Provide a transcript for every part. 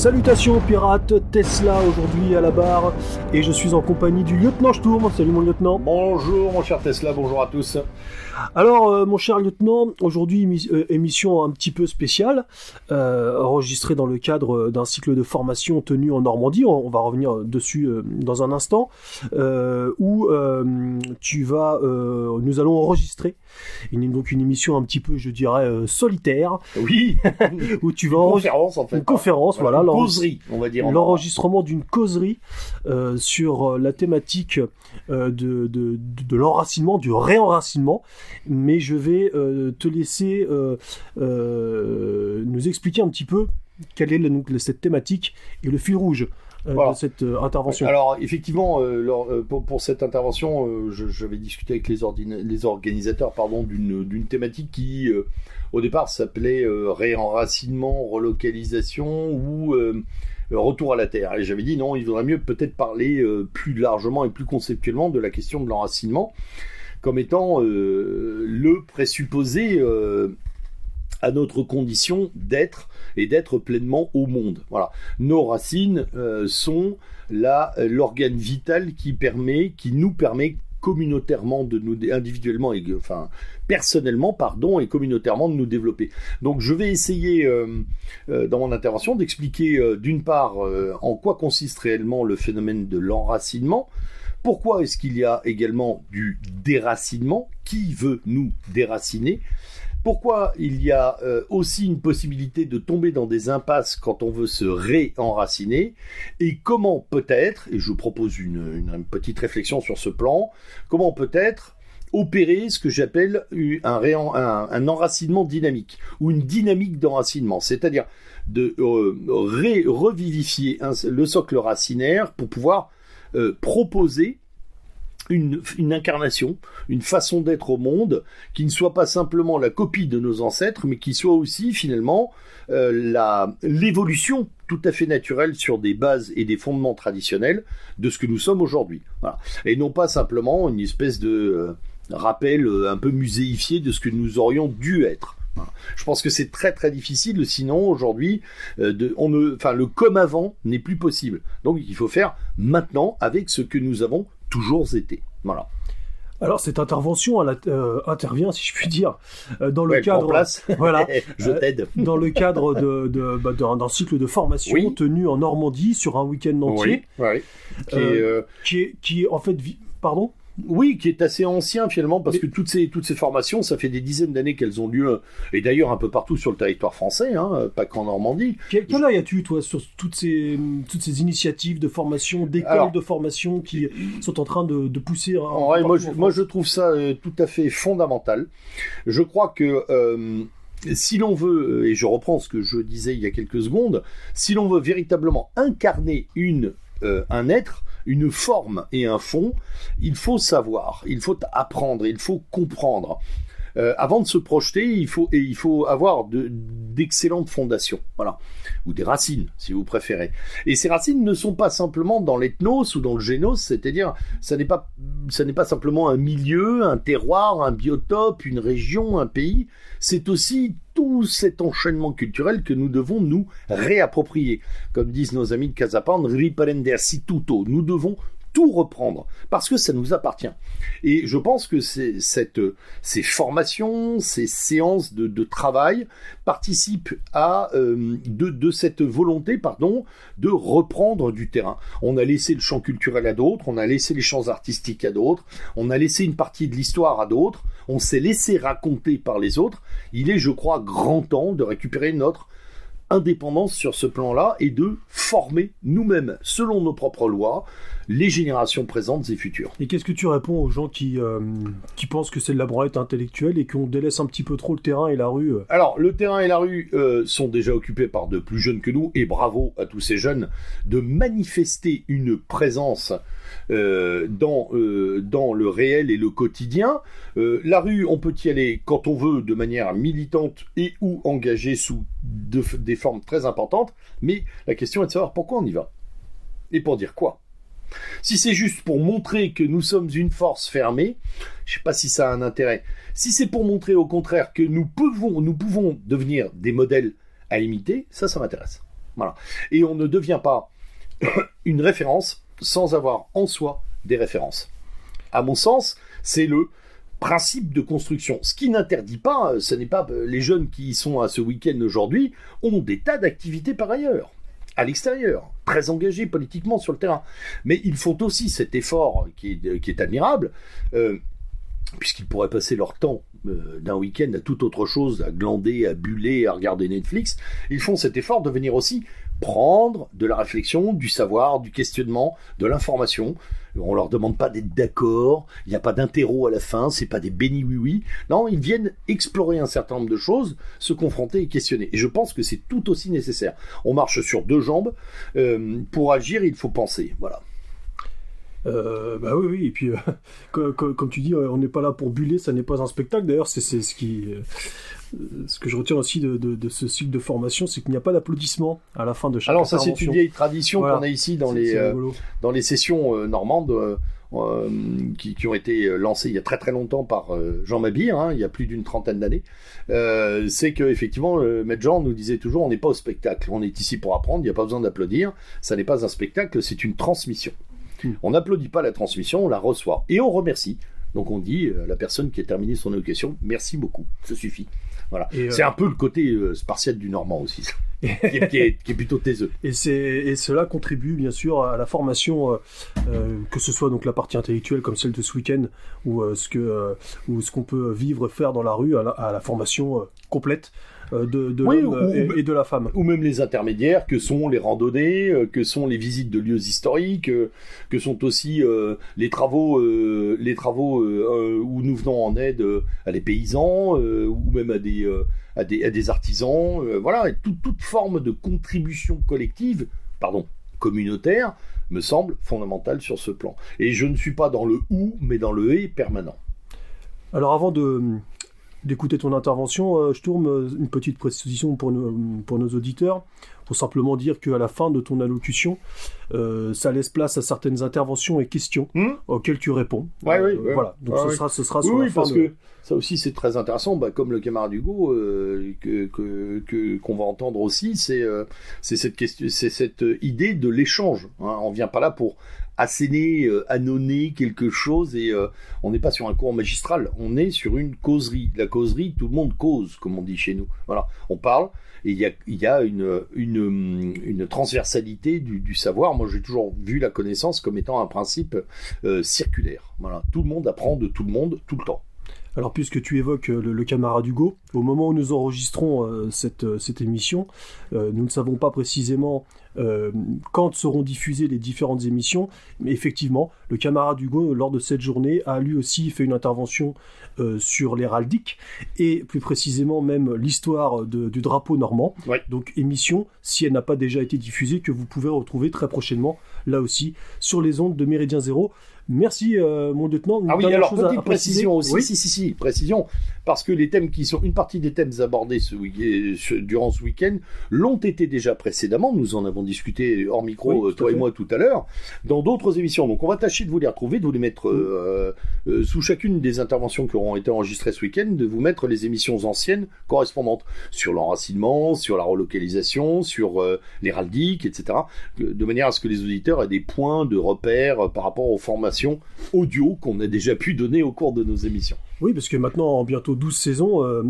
Salutations pirates, Tesla aujourd'hui à la barre et je suis en compagnie du lieutenant Sturm. Salut mon lieutenant. Bonjour mon cher Tesla, bonjour à tous. Alors euh, mon cher lieutenant, aujourd'hui euh, émission un petit peu spéciale, euh, enregistrée dans le cadre d'un cycle de formation tenu en Normandie, on, va revenir dessus dans un instant, où tu vas, nous allons enregistrer une, donc une émission un petit peu, je dirais, solitaire. Oui. où tu vas une conférence en fait. Une conférence, voilà. Causerie, on va dire. L'enregistrement d'une causerie sur la thématique de, de, de, de l'enracinement, du réenracinement mais je vais euh, te laisser euh, euh, nous expliquer un petit peu quelle est cette thématique et le fil rouge. de cette intervention. Alors effectivement, pour, cette intervention, j'avais discuté avec les, les organisateurs pardon, d'une thématique qui, au départ, s'appelait réenracinement, relocalisation ou retour à la terre. Et j'avais dit non, il vaudrait mieux peut-être parler plus largement et plus conceptuellement de la question de l'enracinement comme étant euh, le présupposé euh, à notre condition d'être et d'être pleinement au monde. Voilà. Nos racines euh, sont l'organe vital qui permet, qui nous permet communautairement de nous individuellement et personnellement pardon et communautairement de nous développer. Donc je vais essayer dans mon intervention d'expliquer d'une part en quoi consiste réellement le phénomène de l'enracinement, pourquoi est-ce qu'il y a également du déracinement Qui veut nous déraciner pourquoi il y a euh, aussi une possibilité de tomber dans des impasses quand on veut se réenraciner et comment peut-être, et je vous propose une, petite réflexion sur ce plan, comment peut-être opérer ce que j'appelle un, enracinement dynamique ou une dynamique d'enracinement, c'est-à-dire de euh, revivifier le socle racinaire pour pouvoir euh, proposer une, incarnation, une façon d'être au monde qui ne soit pas simplement la copie de nos ancêtres, mais qui soit aussi finalement euh, l'évolution tout à fait naturelle sur des bases et des fondements traditionnels de ce que nous sommes aujourd'hui. Et non pas simplement une espèce de euh, rappel un peu muséifié de ce que nous aurions dû être. Je pense que c'est très très difficile, sinon aujourd'hui, euh, le comme avant n'est plus possible. Donc il faut faire maintenant avec ce que nous avons toujours été. Voilà. Alors cette intervention elle, euh, intervient, si je puis dire, euh, dans le cadre, place. voilà, je t'aide, dans le cadre de, de, bah, d'un cycle de formation tenu en Normandie sur un week-end entier, oui, Qui, est, qui, est, qui est en fait, pardon, oui, qui est assez ancien finalement, parce que toutes ces, toutes ces formations, ça fait des dizaines d'années qu'elles ont lieu, et d'ailleurs un peu partout sur le territoire français, hein, pas qu'en Normandie. Quel, quel œil as-tu, toi, sur toutes ces, toutes ces initiatives de formation, d'écoles de formation qui sont en train de, pousser moi, je, moi, je trouve ça euh, tout à fait fondamental. Je crois que... Euh, si l'on veut, et je reprends ce que je disais il y a quelques secondes, si l'on veut véritablement incarner une, euh, un être, une forme et un fond, il faut savoir, il faut apprendre, il faut comprendre. Euh, avant de se projeter, il faut, et il faut avoir d'excellentes fondations, voilà, ou des racines, si vous préférez. Et ces racines ne sont pas simplement dans l'ethnos ou dans le génos, c'est-à-dire, ça n'est pas, n'est pas simplement un milieu, un terroir, un biotope, une région, un pays. C'est aussi tout cet enchaînement culturel que nous devons nous réapproprier. Comme disent nos amis de Casapan, tutto. Nous devons tout reprendre parce que ça nous appartient. Et je pense que ces formations, ces séances de, travail participent à euh, de, cette volonté, pardon, de reprendre du terrain. On a laissé le champ culturel à d'autres, on a laissé les champs artistiques à d'autres, on a laissé une partie de l'histoire à d'autres, on s'est laissé raconter par les autres. Il est, je crois, grand temps de récupérer notre indépendance sur ce plan-là et de former nous-mêmes, selon nos propres lois, les générations présentes et futures. Et qu'est-ce que tu réponds aux gens qui, euh, qui pensent que c'est de la branlette intellectuelle et qu'on délaisse un petit peu trop le terrain et la rue euh Alors, le terrain et la rue euh, sont déjà occupés par de plus jeunes que nous, et bravo à tous ces jeunes de manifester une présence dans, dans le réel et le quotidien. la rue, on peut y aller quand on veut de manière militante et ou engagée sous des formes très importantes, mais la question est de savoir pourquoi on y va. Et pour dire quoi? Si c'est juste pour montrer que nous sommes une force fermée, je ne sais pas si ça a un intérêt. Si c'est pour montrer au contraire que nous pouvons, nous pouvons devenir des modèles à imiter, ça, ça m'intéresse. Voilà. Et on ne devient pas une référence sans avoir en soi des références. À mon sens, c'est le principe de construction. Ce qui n'interdit pas, ce n'est pas les jeunes qui sont à ce week-end aujourd'hui ont des tas d'activités par ailleurs à l'extérieur, très engagés politiquement sur le terrain. Mais ils font aussi cet effort qui est, admirable, euh, puisqu'ils pourraient passer leur temps euh, d'un week-end à toute autre chose, à glander, à buller, à regarder Netflix. Ils font cet effort de venir aussi prendre de la réflexion, du savoir, du questionnement, de l'information. On leur demande pas d'être d'accord, il n'y a pas d'interro à la fin, c'est pas des bénis oui oui. Non, ils viennent explorer un certain nombre de choses, se confronter et questionner. Et je pense que c'est tout aussi nécessaire. On marche sur deux jambes. Euh, pour agir, il faut penser. Voilà. Euh, bah oui, oui, et puis euh, comme, tu dis, on n'est pas là pour buller, ça n'est pas un spectacle. D'ailleurs, c'est ce qui, ce que je retiens aussi de, ce cycle de formation, c'est qu'il n'y a pas d'applaudissements à la fin de chaque Alors ça, c'est une vieille tradition qu'on a ici dans les euh, dans les sessions euh, normandes. Euh, qui, ont été lancées il y a très très longtemps par Jean Mabir, hein, il y a plus d'une trentaine d'années, c'est que effectivement, Maître Jean nous disait toujours, on n'est pas au spectacle, on est ici pour apprendre, il n'y a pas besoin d'applaudir, ça n'est pas un spectacle, c'est une transmission. Hmm. On n'applaudit pas la transmission, on la reçoit et on remercie. Donc on dit à la personne qui a terminé son éducation, merci beaucoup, ça suffit. Voilà. Euh, c'est un peu le côté euh, spartiate du Normand aussi, qui, est, plutôt taiseux. Et, et cela contribue bien sûr à la formation, euh, que ce soit donc la partie intellectuelle comme celle de ce week-end, ou ce que ou ce qu'on peut vivre, faire dans la rue, à la formation complète euh, de, l'homme et, de la femme. Ou même les intermédiaires que sont les randonnées, euh, que sont les visites de lieux historiques, euh, que sont aussi les travaux, les travaux où nous venons en aide à des paysans ou même à des, à des, à des artisans. voilà, toute forme de contribution collective, pardon, communautaire, me semble fondamentale sur ce plan. Et je ne suis pas dans le ou, mais dans le et permanent. Alors avant de, d'écouter ton intervention. Euh, je tourne euh, une petite précision pour nos, pour nos auditeurs, pour simplement dire qu'à la fin de ton allocution, euh, ça laisse place à certaines interventions et questions hmm auxquelles tu réponds. oui, oui, Voilà, donc ce, Sera, ce sera sur oui, parce que ça aussi c'est très intéressant, bah, comme le camarade Hugo que, que, qu'on va entendre aussi, c'est c'est cette question, c'est cette idée de l'échange. Hein. On vient pas là pour asséner, euh, annonner quelque chose et euh, on n'est pas sur un cours magistral, on est sur une causerie. La causerie, tout le monde cause, comme on dit chez nous. Voilà, on parle il y a, une, transversalité du, savoir. Moi, j'ai toujours vu la connaissance comme étant un principe euh, circulaire. Voilà, tout le monde apprend de tout le monde tout le temps. Alors, puisque tu évoques le, camarade Hugo, au moment où nous enregistrons cette, cette, émission, nous ne savons pas précisément euh, quand seront diffusées les différentes émissions. Mais effectivement, le camarade Hugo, lors de cette journée, a lui aussi fait une intervention euh, sur l'héraldique et plus précisément même l'histoire du drapeau normand. Donc émission, si elle n'a pas déjà été diffusée, que vous pouvez retrouver très prochainement, là aussi, sur les ondes de Méridien Zéro. Merci, euh, mon lieutenant. Ah oui, alors petite précision aussi. Oui si, si, si, précision. Parce que les thèmes qui sont, une partie des thèmes abordés ce durant ce week-end l'ont été déjà précédemment. Nous en avons discuté hors micro, euh, toi et moi, tout à l'heure, dans d'autres émissions. Donc, on va tâcher de vous les retrouver, de vous les mettre euh, sous chacune des interventions qui auront été enregistrées ce week-end, de vous mettre les émissions anciennes correspondantes sur l'enracinement, sur la relocalisation, sur l'héraldique, etc. De manière à ce que les auditeurs aient des points de repère par rapport aux formations audio qu'on a déjà pu donner au cours de nos émissions. Oui, parce que maintenant, en bientôt 12 saisons, euh,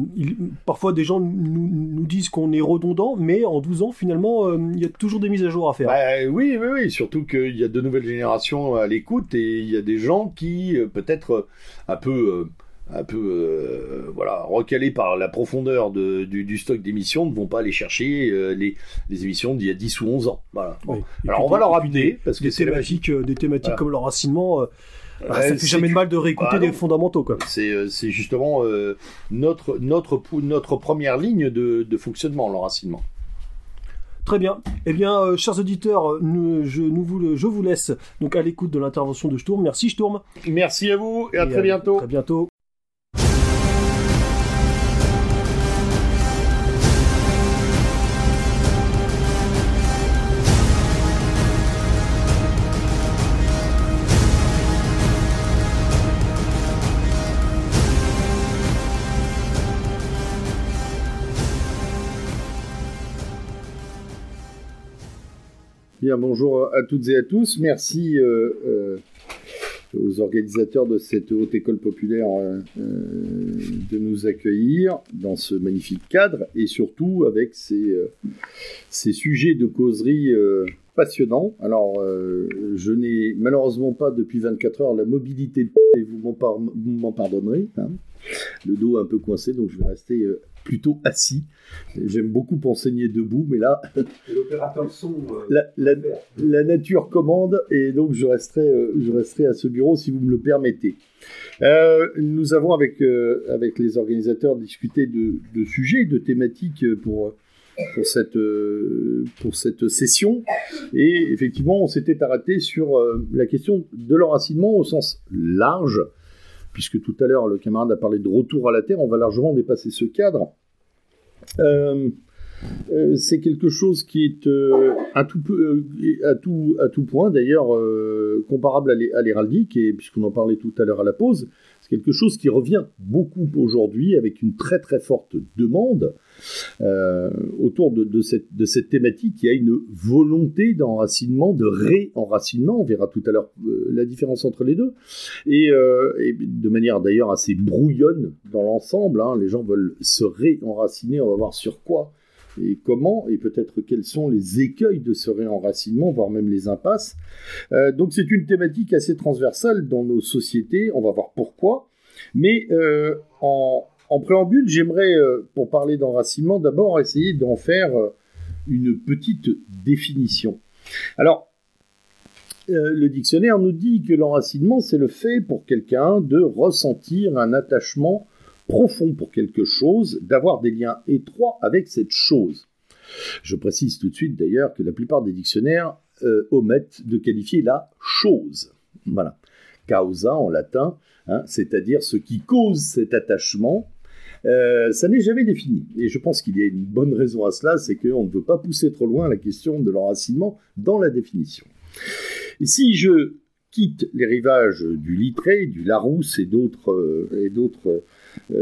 parfois des gens nous, disent qu'on est redondant, mais en 12 ans, finalement, euh, il y a toujours des mises à jour à faire. Bah, oui, oui, oui, surtout qu'il y a de nouvelles générations à l'écoute et il y a des gens qui, euh, peut-être un peu un peu voilà recalés par la profondeur du, stock d'émissions ne vont pas aller chercher les, émissions d'il y a 10 ou 11 ans. Voilà. Alors on va leur rappeler parce que des thématiques, des thématiques comme l'enracinement bah, ça fait jamais de mal de réécouter des fondamentaux. C'est, euh, c'est justement euh, notre, notre, notre première ligne de, de fonctionnement, l'enracinement. Très bien. Eh bien, euh, chers auditeurs, je, nous vous, je vous laisse donc à l'écoute de l'intervention de Sturm. Merci Sturm. Merci à vous et à très bientôt. À très bientôt. Bien, bonjour à toutes et à tous. Merci euh, euh, aux organisateurs de cette haute école populaire euh, de nous accueillir dans ce magnifique cadre et surtout avec ces, ces sujets de causerie passionnants. Alors, je n'ai malheureusement pas depuis 24 heures la mobilité et vous m'en pardonnerez. Hein. Le dos un peu coincé, donc je vais rester plutôt assis. J'aime beaucoup enseigner debout, mais là, l'opérateur son, euh, la, nature commande et donc je resterai, euh, je resterai à ce bureau si vous me le permettez. Euh, nous avons avec, avec les organisateurs discuté de, de, sujets, de thématiques pour, pour, cette, pour cette session. Et effectivement, on s'était arrêté sur la question de l'enracinement au sens large puisque tout à l'heure le camarade a parlé de retour à la Terre, on va largement dépasser ce cadre. Euh, euh, c'est quelque chose qui est euh, à, tout, point, d'ailleurs, comparable à l'héraldique, puisqu'on en parlait tout à l'heure à la pause, quelque chose qui revient beaucoup aujourd'hui avec une très très forte demande euh, autour de, cette, thématique. Il y a une volonté d'enracinement, de réenracinement. On verra tout à l'heure euh, la différence entre les deux. Et, euh, de manière d'ailleurs assez brouillonne dans l'ensemble. Hein. les gens veulent se réenraciner. On va voir sur quoi et comment, et peut-être quels sont les écueils de ce réenracinement, voire même les impasses. Euh, donc c'est une thématique assez transversale dans nos sociétés, on va voir pourquoi. Mais euh, en, préambule, j'aimerais, euh, pour parler d'enracinement, d'abord essayer d'en faire une petite définition. Alors, le dictionnaire nous dit que l'enracinement, c'est le fait pour quelqu'un de ressentir un attachement profond pour quelque chose, d'avoir des liens étroits avec cette chose. Je précise tout de suite d'ailleurs que la plupart des dictionnaires euh, omettent de qualifier la chose. Voilà. Causa en latin, hein, c'est-à-dire ce qui cause cet attachement. Euh, ça n'est jamais défini. Et je pense qu'il y a une bonne raison à cela, c'est qu'on ne veut pas pousser trop loin la question de l'enracinement dans la définition. Si je quitte les rivages du Littré, du Larousse et d'autres euh,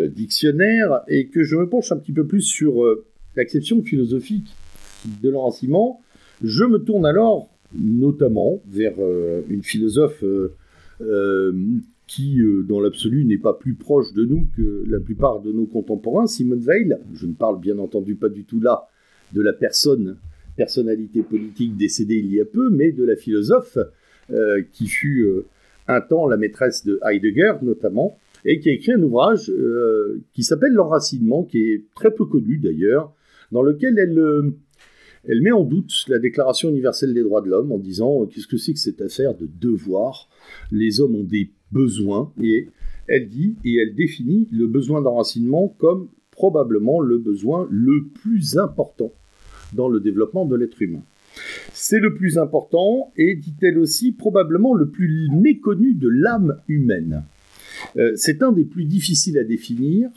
dictionnaire et que je me penche un petit peu plus sur euh, l'acception philosophique de l'enracinement, je me tourne alors notamment vers euh, une philosophe qui, dans l'absolu, n'est pas plus proche de nous que la plupart de nos contemporains, Simone Veil. Je ne parle bien entendu pas du tout là de la personne, personnalité politique décédée il y a peu, mais de la philosophe qui fut un temps la maîtresse de Heidegger notamment, et qui a écrit un ouvrage euh, qui s'appelle L'enracinement, qui est très peu connu d'ailleurs, dans lequel elle, euh, elle met en doute la Déclaration universelle des droits de l'homme en disant euh, qu'est-ce que c'est que cette affaire de devoir? Les hommes ont des besoins, et elle dit et elle définit le besoin d'enracinement comme probablement le besoin le plus important dans le développement de l'être humain. C'est le plus important et, dit-elle aussi, probablement le plus méconnu de l'âme humaine. Euh, c'est un des plus difficiles à définir.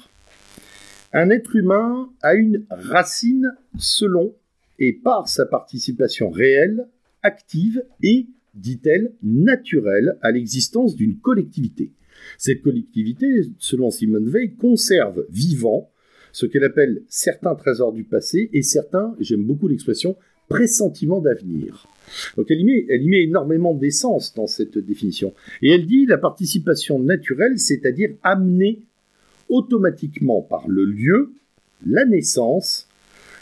Un être humain a une racine selon et par sa participation réelle, active et, dit-elle, naturelle à l'existence d'une collectivité. Cette collectivité, selon Simone Veil, conserve vivant ce qu'elle appelle certains trésors du passé et certains, j'aime beaucoup l'expression, pressentiments d'avenir. Donc elle y met énormément d'essence dans cette définition. Et elle dit la participation naturelle, c'est-à-dire amenée automatiquement par le lieu, la naissance,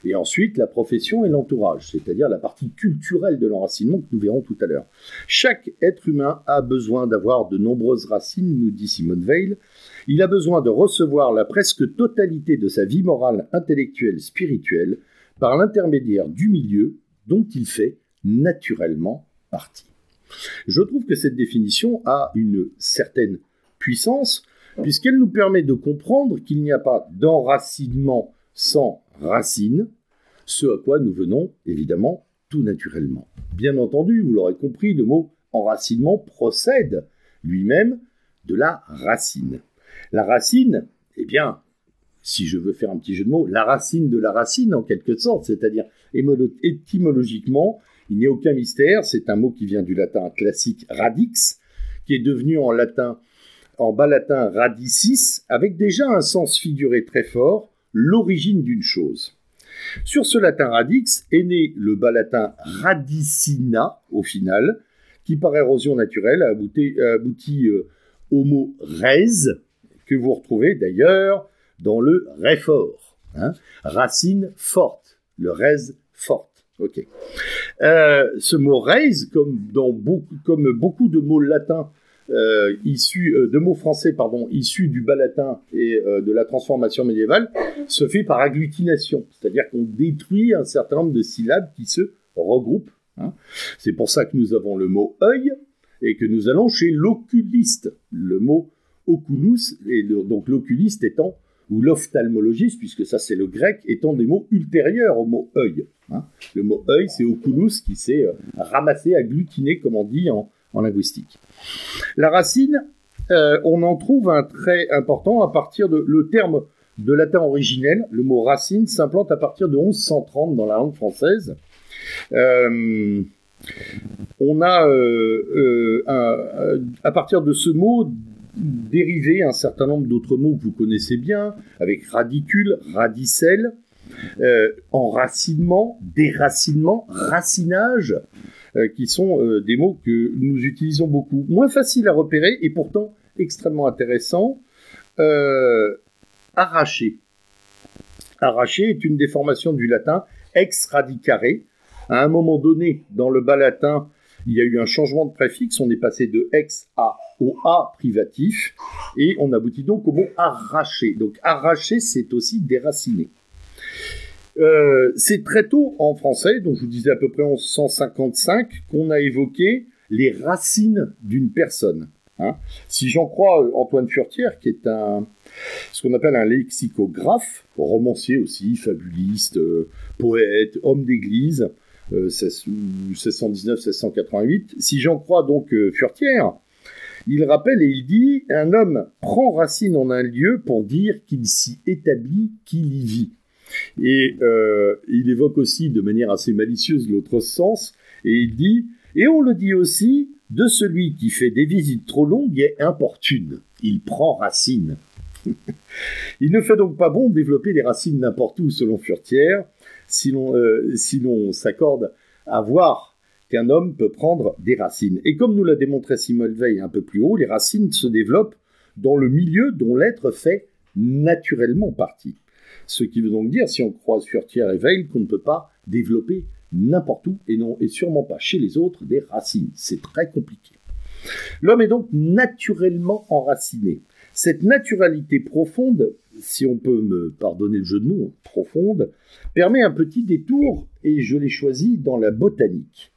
et ensuite la profession et l'entourage, c'est-à-dire la partie culturelle de l'enracinement que nous verrons tout à l'heure. Chaque être humain a besoin d'avoir de nombreuses racines, nous dit Simone Veil. Il a besoin de recevoir la presque totalité de sa vie morale, intellectuelle, spirituelle, par l'intermédiaire du milieu dont il fait naturellement partie. Je trouve que cette définition a une certaine puissance, puisqu'elle nous permet de comprendre qu'il n'y a pas d'enracinement sans racine, ce à quoi nous venons évidemment tout naturellement. Bien entendu, vous l'aurez compris, le mot enracinement procède lui-même de la racine. La racine, eh bien, si je veux faire un petit jeu de mots, la racine de la racine en quelque sorte, c'est-à-dire étymologiquement, il n'y a aucun mystère, c'est un mot qui vient du latin classique radix, qui est devenu en latin, en bas latin radicis, avec déjà un sens figuré très fort, l'origine d'une chose. Sur ce latin radix est né le bas latin radicina, au final, qui par érosion naturelle a abouti, euh, au mot res, que vous retrouvez d'ailleurs dans le réfort. Hein, racine forte, le res forte. Ok. Euh, ce mot res, comme, dans beaucoup, comme beaucoup de mots latins euh, issus euh, de mots français pardon issus du bas latin et de la transformation médiévale se fait par agglutination, c'est-à-dire qu'on détruit un certain nombre de syllabes qui se regroupent. Hein. C'est pour ça que nous avons le mot œil et que nous allons chez l'oculiste. Le mot oculus et donc l'oculiste étant ou l'ophtalmologiste, puisque ça c'est le grec, étant des mots ultérieurs au mot œil. Hein. Le mot œil, c'est oculus qui s'est euh, ramassé, agglutiné, comme on dit en, linguistique. La racine, euh, on en trouve un trait important à partir de le terme de latin originel, le mot racine s'implante à partir de 1130 dans la langue française. Euh, on a à partir de ce mot dériver un certain nombre d'autres mots que vous connaissez bien, avec radicule, radicelle, euh, enracinement, déracinement, racinage, euh, qui sont euh, des mots que nous utilisons beaucoup. Moins faciles à repérer et pourtant extrêmement intéressants. arracher. Arracher est une déformation du latin ex radicare. À un moment donné, dans le bas latin, il y a eu un changement de préfixe, on est passé de ex à au A privatif, et on aboutit donc au mot arracher. Donc arracher, c'est aussi déraciner. Euh, c'est très tôt en français, donc je vous disais à peu près en 155, qu'on a évoqué les racines d'une personne. Hein. Si j'en crois euh, Antoine Furtière, qui est un, ce qu'on appelle un lexicographe, romancier aussi, fabuliste, euh, poète, homme d'église, 1619-1688, si j'en crois donc Furtière, il rappelle et il dit Un homme prend racine en un lieu pour dire qu'il s'y établit, qu'il y vit. Et euh, il évoque aussi de manière assez malicieuse l'autre sens, et il dit Et on le dit aussi de celui qui fait des visites trop longues et importunes. Il prend racine. il ne fait donc pas bon développer des racines n'importe où, selon Furtière, si l'on euh, s'accorde à voir qu'un homme peut prendre des racines. Et comme nous l'a démontré Simone Veil un peu plus haut, les racines se développent dans le milieu dont l'être fait naturellement partie. Ce qui veut donc dire, si on croise Furtière et Veil, qu'on ne peut pas développer n'importe où et non et sûrement pas chez les autres des racines. C'est très compliqué. L'homme est donc naturellement enraciné. Cette naturalité profonde, si on peut me pardonner le jeu de mots, profonde, permet un petit détour et je l'ai choisi dans la botanique.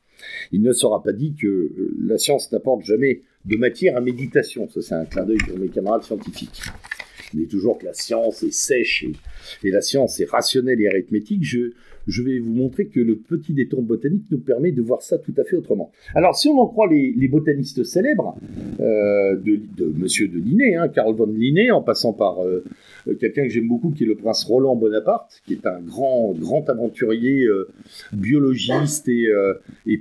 Il ne sera pas dit que euh, la science n'apporte jamais de matière à méditation. Ça, c'est un clin d'œil pour mes camarades scientifiques. Il dit toujours que la science est sèche et, et la science est rationnelle et arithmétique. Je, je vais vous montrer que le petit détour botanique nous permet de voir ça tout à fait autrement. Alors, si on en croit les, botanistes célèbres, euh, de, de, Monsieur de Linné, hein, Carl von Linné, en passant par euh, quelqu'un que j'aime beaucoup, qui est le prince Roland Bonaparte, qui est un grand, grand aventurier, euh, biologiste et,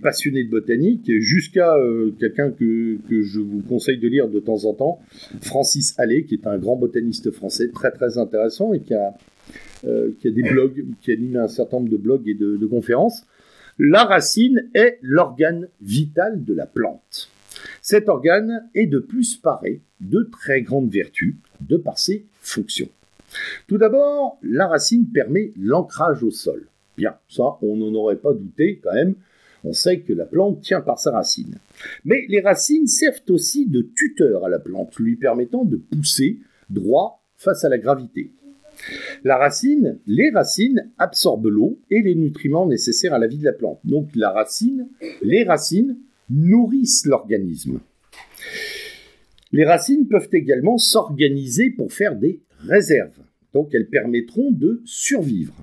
passionné de botanique, jusqu'à quelqu'un que, je vous conseille de lire de temps en temps, Francis Allais, qui est un grand botaniste français très très intéressant et qui a euh, qui a des un certain nombre de blogs et de, conférences. La racine est l'organe vital de la plante. Cet organe est de plus paré de très grandes vertus de par ses fonctions. Tout d'abord, la racine permet l'ancrage au sol. Bien, ça, on n'en aurait pas douté quand même. On sait que la plante tient par sa racine. Mais les racines servent aussi de tuteur à la plante, lui permettant de pousser droit face à la gravité. La racine, les racines absorbent l'eau et les nutriments nécessaires à la vie de la plante. Donc la racine, les racines nourrissent l'organisme. Les racines peuvent également s'organiser pour faire des réserves. Donc elles permettront de survivre.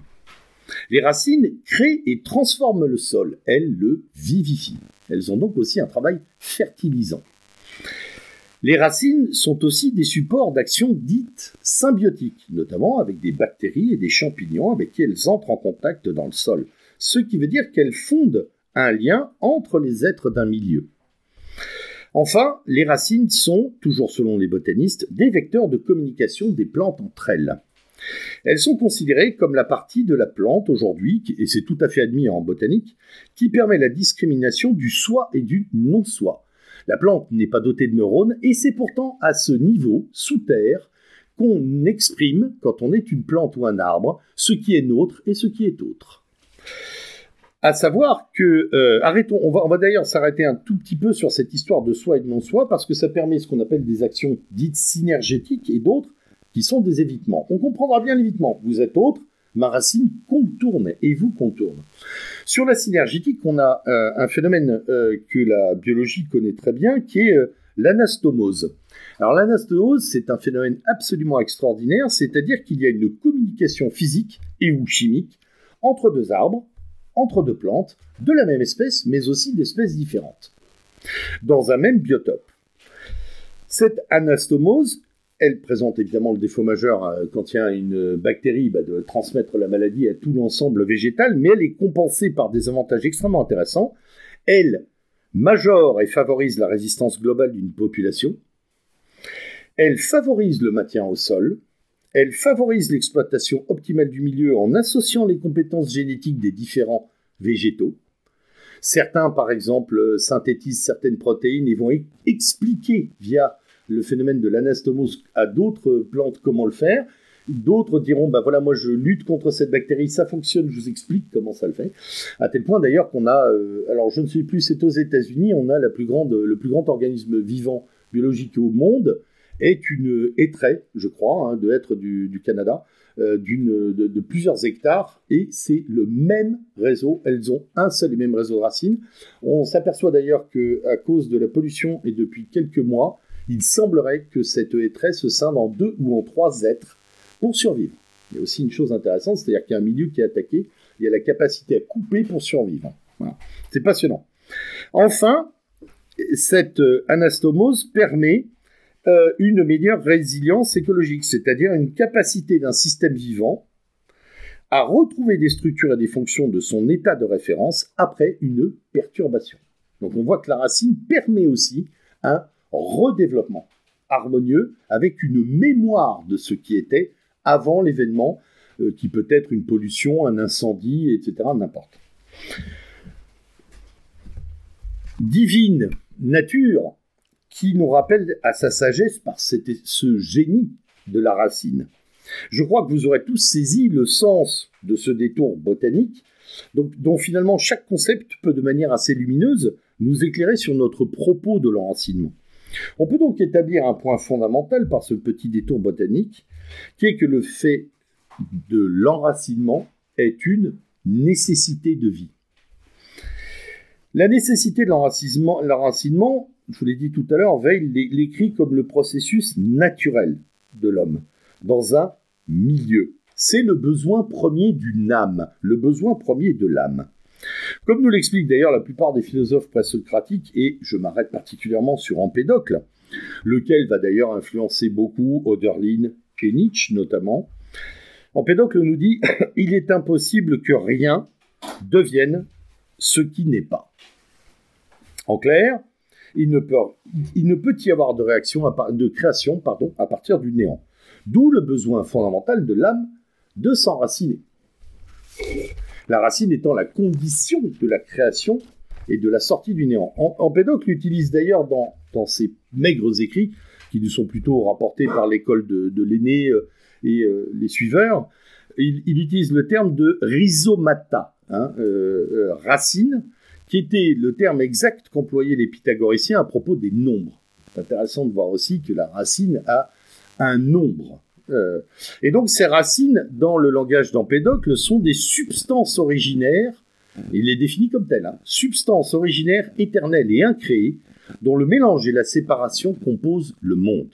Les racines créent et transforment le sol, elles le vivifient. Elles ont donc aussi un travail fertilisant. Les racines sont aussi des supports d'action dites symbiotiques, notamment avec des bactéries et des champignons avec qui elles entrent en contact dans le sol, ce qui veut dire qu'elles fondent un lien entre les êtres d'un milieu. Enfin, les racines sont, toujours selon les botanistes, des vecteurs de communication des plantes entre elles. Elles sont considérées comme la partie de la plante aujourd'hui, et c'est tout à fait admis en botanique, qui permet la discrimination du soi et du non-soi. La plante n'est pas dotée de neurones, et c'est pourtant à ce niveau, sous terre, qu'on exprime, quand on est une plante ou un arbre, ce qui est nôtre et ce qui est autre. À savoir que, euh, arrêtons, on va, on va d'ailleurs s'arrêter un tout petit peu sur cette histoire de soi et de non-soi, parce que ça permet ce qu'on appelle des actions dites synergétiques et d'autres qui sont des évitements. On comprendra bien l'évitement. Vous êtes autre, ma racine contourne et vous contourne. Sur la synergétique, on a euh, un phénomène euh, que la biologie connaît très bien, qui est l'anastomose. Alors l'anastomose, c'est un phénomène absolument extraordinaire, c'est-à-dire qu'il y a une communication physique et ou chimique entre deux arbres, entre deux plantes, de la même espèce, mais aussi d'espèces différentes, dans un même biotope. Cette anastomose, elle présente évidemment le défaut majeur euh, quand il y a une bactérie bah, de transmettre la maladie à tout l'ensemble végétal, mais elle est compensée par des avantages extrêmement intéressants. Elle majore et favorise la résistance globale d'une population. Elle favorise le maintien au sol. Elle favorise l'exploitation optimale du milieu en associant les compétences génétiques des différents végétaux. Certains, par exemple, synthétisent certaines protéines et vont expliquer via le phénomène de l'anastomose à d'autres plantes comment le faire. D'autres diront, bah voilà, moi je lutte contre cette bactérie, ça fonctionne, je vous explique comment ça le fait. À tel point d'ailleurs qu'on a, euh, alors je ne sais plus, c'est aux États-Unis, on a le plus grand organisme vivant biologique au monde, est une étrait, je crois, hein, de être du, Canada, euh, d'une, de, plusieurs hectares, et c'est le même réseau. Elles ont un seul et même réseau de racines. On s'aperçoit d'ailleurs que à cause de la pollution et depuis quelques mois, il semblerait que cette étrait se scinde en deux ou en trois êtres pour survivre. Il y a aussi une chose intéressante, c'est-à-dire qu'il y a un milieu qui est attaqué, il y a la capacité à couper pour survivre. C'est passionnant. Enfin, cette euh, anastomose permet euh, une meilleure résilience écologique, c'est-à-dire une capacité d'un système vivant à retrouver des structures et des fonctions de son état de référence après une perturbation. Donc on voit que la racine permet aussi un redéveloppement harmonieux avec une mémoire de ce qui était avant l'événement, euh, qui peut être une pollution, un incendie, etc., n'importe. Divine nature qui nous rappelle à sa sagesse par ce génie de la racine. Je crois que vous aurez tous saisi le sens de ce détour botanique, dont finalement chaque concept peut de manière assez lumineuse nous éclairer sur notre propos de l'enracinement. On peut donc établir un point fondamental par ce petit détour botanique, qui est que le fait de l'enracinement est une nécessité de vie. La nécessité de l'enracinement, je vous l'ai dit tout à l'heure, Veil l'écrit comme le processus naturel de l'homme dans un milieu. C'est le besoin premier d'une âme, le besoin premier de l'âme. Comme nous l'expliquent d'ailleurs la plupart des philosophes présocratiques, et je m'arrête particulièrement sur Empédocle, lequel va d'ailleurs influencer beaucoup Oderlin et Nietzsche notamment, Empédocle nous dit Il est impossible que rien devienne ce qui n'est pas. En clair, il ne peut, y avoir de, réaction de création à partir du néant. D'où le besoin fondamental de l'âme de s'enraciner la racine étant la condition de la création et de la sortie du néant. Empédocle l'utilise d'ailleurs dans, ses maigres écrits, qui nous sont plutôt rapportés par l'école de, l'aîné euh, et euh, les suiveurs. Il, utilise le terme de rhizomata, hein, euh, racine, qui était le terme exact qu'employaient les pythagoriciens à propos des nombres. C'est intéressant de voir aussi que la racine a un nombre. Euh, et donc ces racines, dans le langage d'Empédocle, sont des substances originaires, il les définit comme telles, hein, substances originaires éternelles et incréées, dont le mélange et la séparation composent le monde.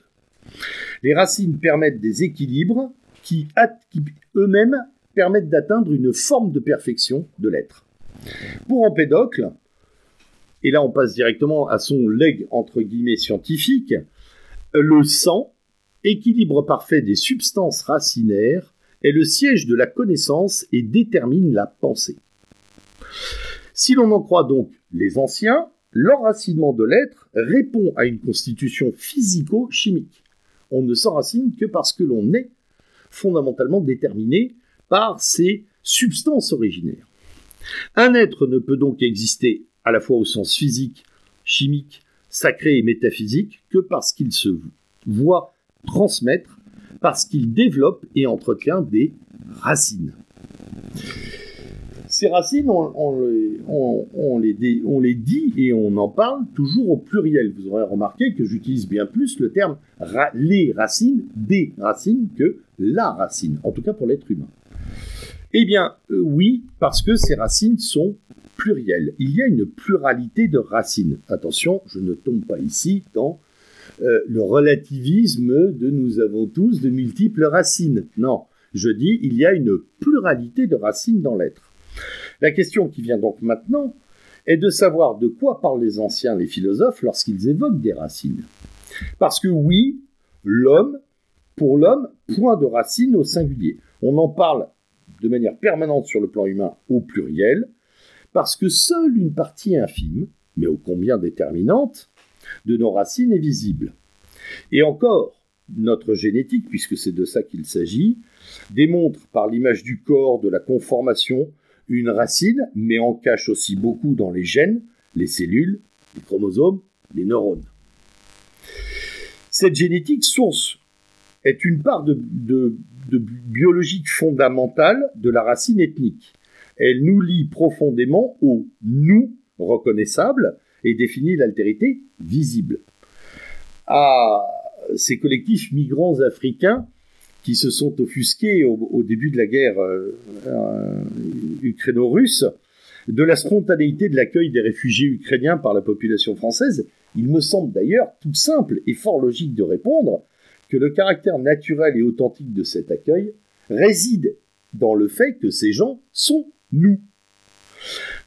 Les racines permettent des équilibres qui, qui eux-mêmes permettent d'atteindre une forme de perfection de l'être. Pour Empédocle, et là on passe directement à son legs entre guillemets scientifique, le sang équilibre parfait des substances racinaires, est le siège de la connaissance et détermine la pensée. Si l'on en croit donc les anciens, l'enracinement de l'être répond à une constitution physico-chimique. On ne s'enracine que parce que l'on est fondamentalement déterminée par ses substances originaires. Un être ne peut donc exister à la fois au sens physique, chimique, sacré et métaphysique que parce qu'il se voit transmettre, parce qu'il développe et entretient des racines. Ces racines, on, les, dit et on en parle toujours au pluriel. Vous aurez remarqué que j'utilise bien plus le terme les racines, des racines, que la racine, en tout cas pour l'être humain. Eh bien, euh, oui, parce que ces racines sont plurielles. Il y a une pluralité de racines. Attention, je ne tombe pas ici dans euh, le relativisme de nous avons tous de multiples racines. Non, je dis il y a une pluralité de racines dans l'être. La question qui vient donc maintenant est de savoir de quoi parlent les anciens, les philosophes, lorsqu'ils évoquent des racines. Parce que oui, l'homme, pour l'homme, point de racine au singulier. On en parle de manière permanente sur le plan humain au pluriel, parce que seule une partie infime, mais ô combien déterminante, de nos racines est visible. Et encore, notre génétique, puisque c'est de ça qu'il s'agit, démontre par l'image du corps, de la conformation, une racine, mais en cache aussi beaucoup dans les gènes, les cellules, les chromosomes, les neurones. Cette génétique source est une part biologique fondamentale de la racine ethnique. Elle nous lie profondément au nous reconnaissable et définit l'altérité visible. À ces collectifs migrants africains qui se sont offusqués au, début de la guerre euh, ukraino-russe de la spontanéité de l'accueil des réfugiés ukrainiens par la population française, il me semble d'ailleurs tout simple et fort logique de répondre que le caractère naturel et authentique de cet accueil réside dans le fait que ces gens sont nous,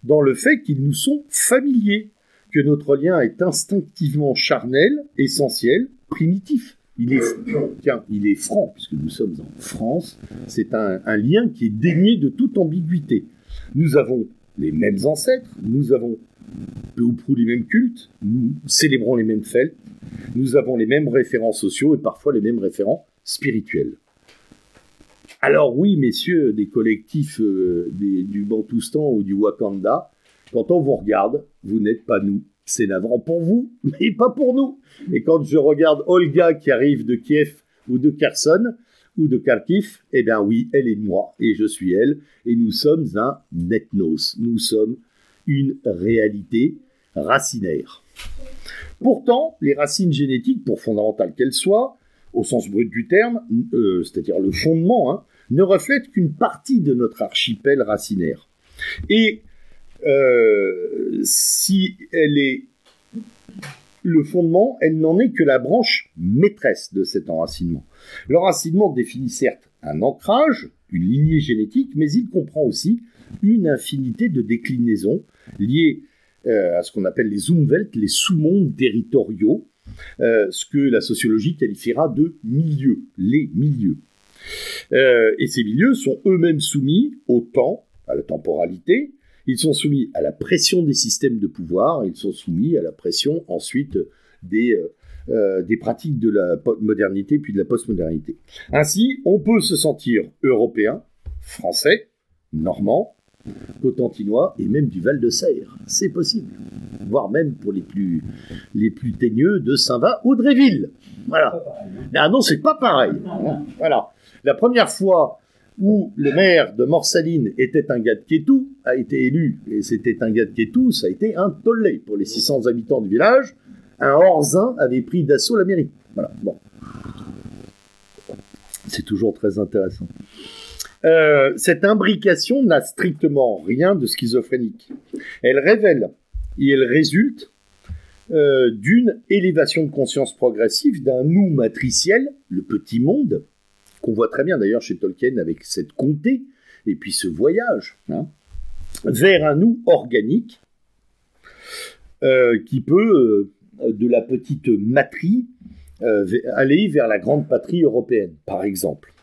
dans le fait qu'ils nous sont familiers, que notre lien est instinctivement charnel, essentiel, primitif. Il est, tiens, il est franc, puisque nous sommes en France. C'est un, lien qui est dénué de toute ambiguïté. Nous avons les mêmes ancêtres, nous avons peu ou prou les mêmes cultes, nous célébrons les mêmes fêtes, nous avons les mêmes référents sociaux et parfois les mêmes référents spirituels. Alors oui, messieurs des collectifs euh, du Bantoustan ou du Wakanda, quand on vous regarde, vous n'êtes pas nous. C'est navrant pour vous, mais pas pour nous. Et quand je regarde Olga qui arrive de Kiev ou de Kherson ou de Kharkiv, eh bien oui, elle est moi et je suis elle. Et nous sommes un ethnos. Nous sommes une réalité racinaire. Pourtant, les racines génétiques, pour fondamentales qu'elles soient, au sens brut du terme, euh, c'est-à-dire le fondement, hein, ne reflètent qu'une partie de notre archipel racinaire. Et euh, si elle est le fondement, elle n'en est que la branche maîtresse de cet enracinement. L'enracinement définit certes un ancrage, une lignée génétique, mais il comprend aussi une infinité de déclinaisons liées euh, à ce qu'on appelle les Umwelt, les sous-mondes territoriaux, euh, ce que la sociologie qualifiera de milieux, les milieux. Et ces milieux sont eux-mêmes soumis au temps, à la temporalité, ils sont soumis à la pression des systèmes de pouvoir, ils sont soumis à la pression ensuite des, euh, euh, des pratiques de la modernité puis de la postmodernité. Ainsi, on peut se sentir européen, français, normand, cotentinois et même du Val de Serre. C'est possible. Voire même pour les plus, les plus teigneux de Saint-Va ou. Voilà. Ah non, c'est pas pareil. Voilà. La première fois où le maire de Morsaline était un gars de Kétou, a été élu, et c'était un gars de Kétou, ça a été un tollé pour les 600 habitants du village. Un Orzin avait pris d'assaut la mairie. Voilà, bon. C'est toujours très intéressant. Euh, cette imbrication n'a strictement rien de schizophrénique. Elle révèle et elle résulte euh, d'une élévation de conscience progressive d'un nous matriciel, le petit monde, qu'on voit très bien d'ailleurs chez Tolkien avec cette comté, et puis ce voyage, hein, vers un nous organique euh, qui peut, euh, de la petite matrie, euh, aller vers la grande patrie européenne, par exemple.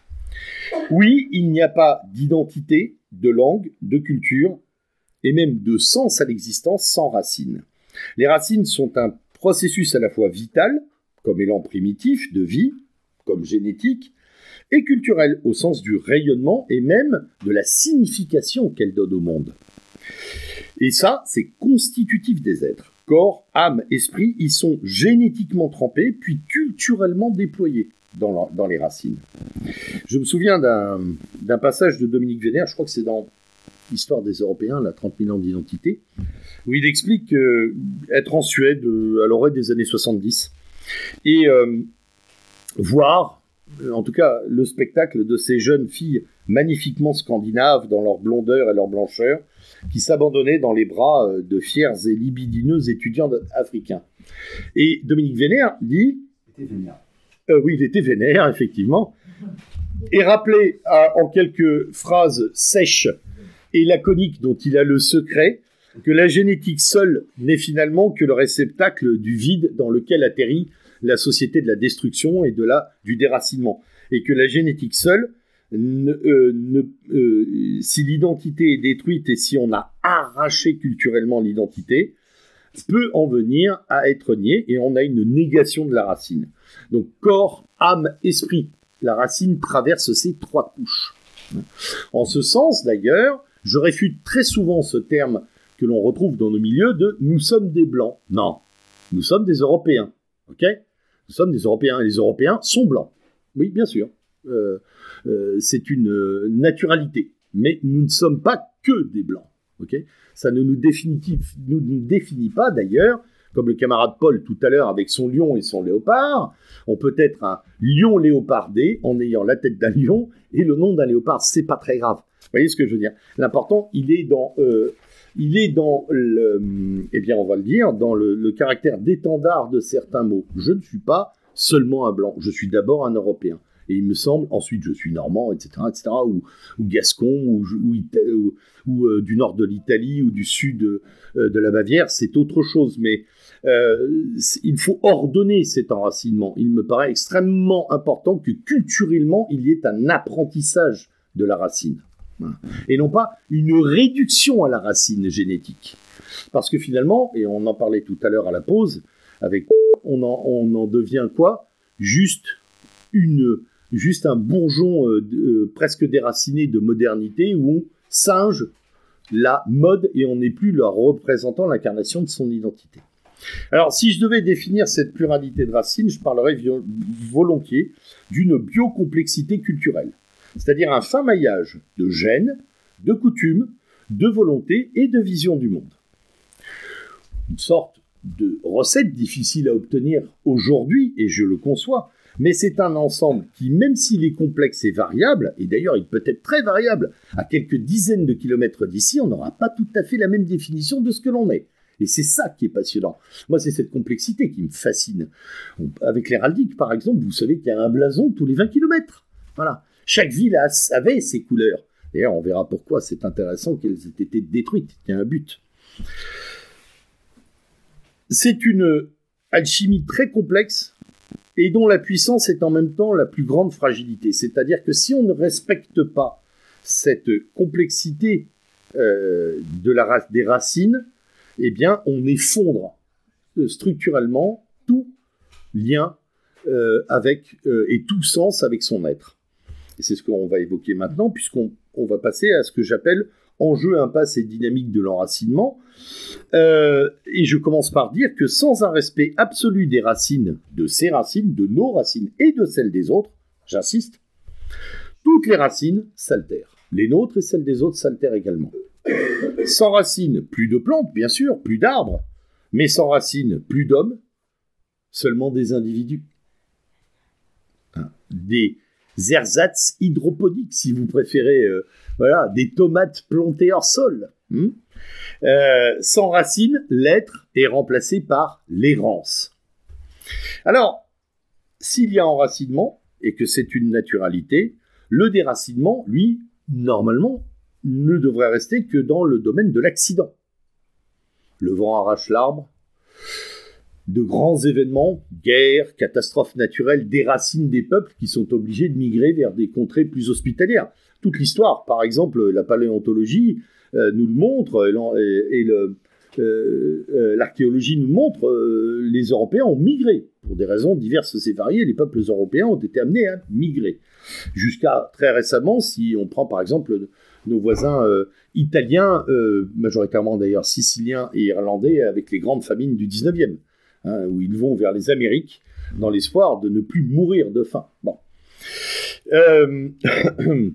Oui, il n'y a pas d'identité, de langue, de culture, et même de sens à l'existence sans racines. Les racines sont un processus à la fois vital, comme élan primitif de vie, comme génétique, et culturelle au sens du rayonnement et même de la signification qu'elle donne au monde. Et ça, c'est constitutif des êtres. Corps, âme, esprit, ils sont génétiquement trempés, puis culturellement déployés dans, les racines. Je me souviens d'un passage de Dominique Vénère, je crois que c'est dans Histoire des Européens, la 30 000 ans d'identité, où il explique être en Suède à l'oreille des années 70 et euh, voir, en tout cas, le spectacle de ces jeunes filles magnifiquement scandinaves dans leur blondeur et leur blancheur, qui s'abandonnaient dans les bras euh, de fiers et libidineux étudiants africains. Et Dominique Vénère dit... Il était vénère. Euh, oui, il était vénère, effectivement. Et rappelé en quelques phrases sèches et laconiques dont il a le secret, que la génétique seule n'est finalement que le réceptacle du vide dans lequel atterrit la société de la destruction et de la, du déracinement. Et que la génétique seule, euh, euh, si l'identité est détruite et si on a arraché culturellement l'identité, peut en venir à être nié et on a une négation de la racine. Donc corps, âme, esprit. La racine traverse ces trois couches. En ce sens, d'ailleurs, je réfute très souvent ce terme que l'on retrouve dans nos milieux de nous sommes des blancs. Non, nous sommes des Européens. Ok? Nous sommes des Européens et les Européens sont blancs. Oui, bien sûr. Euh, euh, c'est une euh, naturalité. Mais nous ne sommes pas que des blancs. Ok? Ça ne nous définit, pas d'ailleurs comme le camarade Paul tout à l'heure avec son lion et son léopard. On peut être un lion léopardé en ayant la tête d'un lion et le nom d'un léopard. C'est pas très grave. Vous voyez ce que je veux dire? L'important, il est dans, il est dans le, eh bien, on va le dire, dans le, caractère d'étendard de certains mots. Je ne suis pas seulement un blanc. Je suis d'abord un Européen. Et il me semble, ensuite je suis normand, etc., etc., ou, gascon, ou euh, du nord de l'Italie, ou du sud euh, de la Bavière, c'est autre chose. Mais euh, il faut ordonner cet enracinement. Il me paraît extrêmement important que culturellement, il y ait un apprentissage de la racine. Et non pas une réduction à la racine génétique. Parce que finalement, et on en parlait tout à l'heure à la pause, avec on en, on en devient quoi? Juste une, juste un bourgeon euh, euh, presque déraciné de modernité où on singe la mode et on n'est plus leur représentant l'incarnation de son identité. Alors, si je devais définir cette pluralité de racines, je parlerais volontiers d'une biocomplexité culturelle, c'est-à-dire un fin maillage de gènes, de coutumes, de volonté et de vision du monde. Une sorte de recette difficile à obtenir aujourd'hui, et je le conçois, mais c'est un ensemble qui, même s'il est complexe et variable, et d'ailleurs il peut être très variable, à quelques dizaines de kilomètres d'ici, on n'aura pas tout à fait la même définition de ce que l'on est. Et c'est ça qui est passionnant. Moi, c'est cette complexité qui me fascine. Avec l'héraldique, par exemple, vous savez qu'il y a un blason tous les 20 kilomètres. Voilà. Chaque ville avait ses couleurs. D'ailleurs, on verra pourquoi c'est intéressant qu'elles aient été détruites. Il un but. C'est une alchimie très complexe et dont la puissance est en même temps la plus grande fragilité. C'est-à-dire que si on ne respecte pas cette complexité euh, de la, des racines, eh bien, on effondre euh, structurellement tout lien euh, avec et tout sens avec son être. Et c'est ce qu'on va évoquer maintenant, puisqu'on va passer à ce que j'appelle enjeu, impasse et dynamique de l'enracinement. Euh, et je commence par dire que sans un respect absolu des racines, de ces racines, de nos racines et de celles des autres, j'insiste, toutes les racines s'altèrent. Les nôtres et celles des autres s'altèrent également. Sans racines, plus de plantes, bien sûr, plus d'arbres, mais sans racines, plus d'hommes, seulement des individus. Hein, des ersatz hydroponiques, si vous préférez, euh, voilà, des tomates plantées hors sol. Hmm. Euh, sans racine, l'être est remplacé par l'errance. Alors, s'il y a enracinement, et que c'est une naturalité, le déracinement, lui, normalement, ne devrait rester que dans le domaine de l'accident. Le vent arrache l'arbre, de grands événements, guerres, catastrophes naturelles, déracinent des peuples qui sont obligés de migrer vers des contrées plus hospitalières. Toute l'histoire, par exemple, la paléontologie euh, nous le montre, et, le, l'archéologie nous montre, les Européens ont migré. Pour des raisons diverses et variées, les peuples européens ont été amenés à migrer. Jusqu'à très récemment, si on prend par exemple nos voisins italiens, majoritairement d'ailleurs siciliens et irlandais, avec les grandes famines du 19e, hein, où ils vont vers les Amériques dans l'espoir de ne plus mourir de faim. Bon. Euh,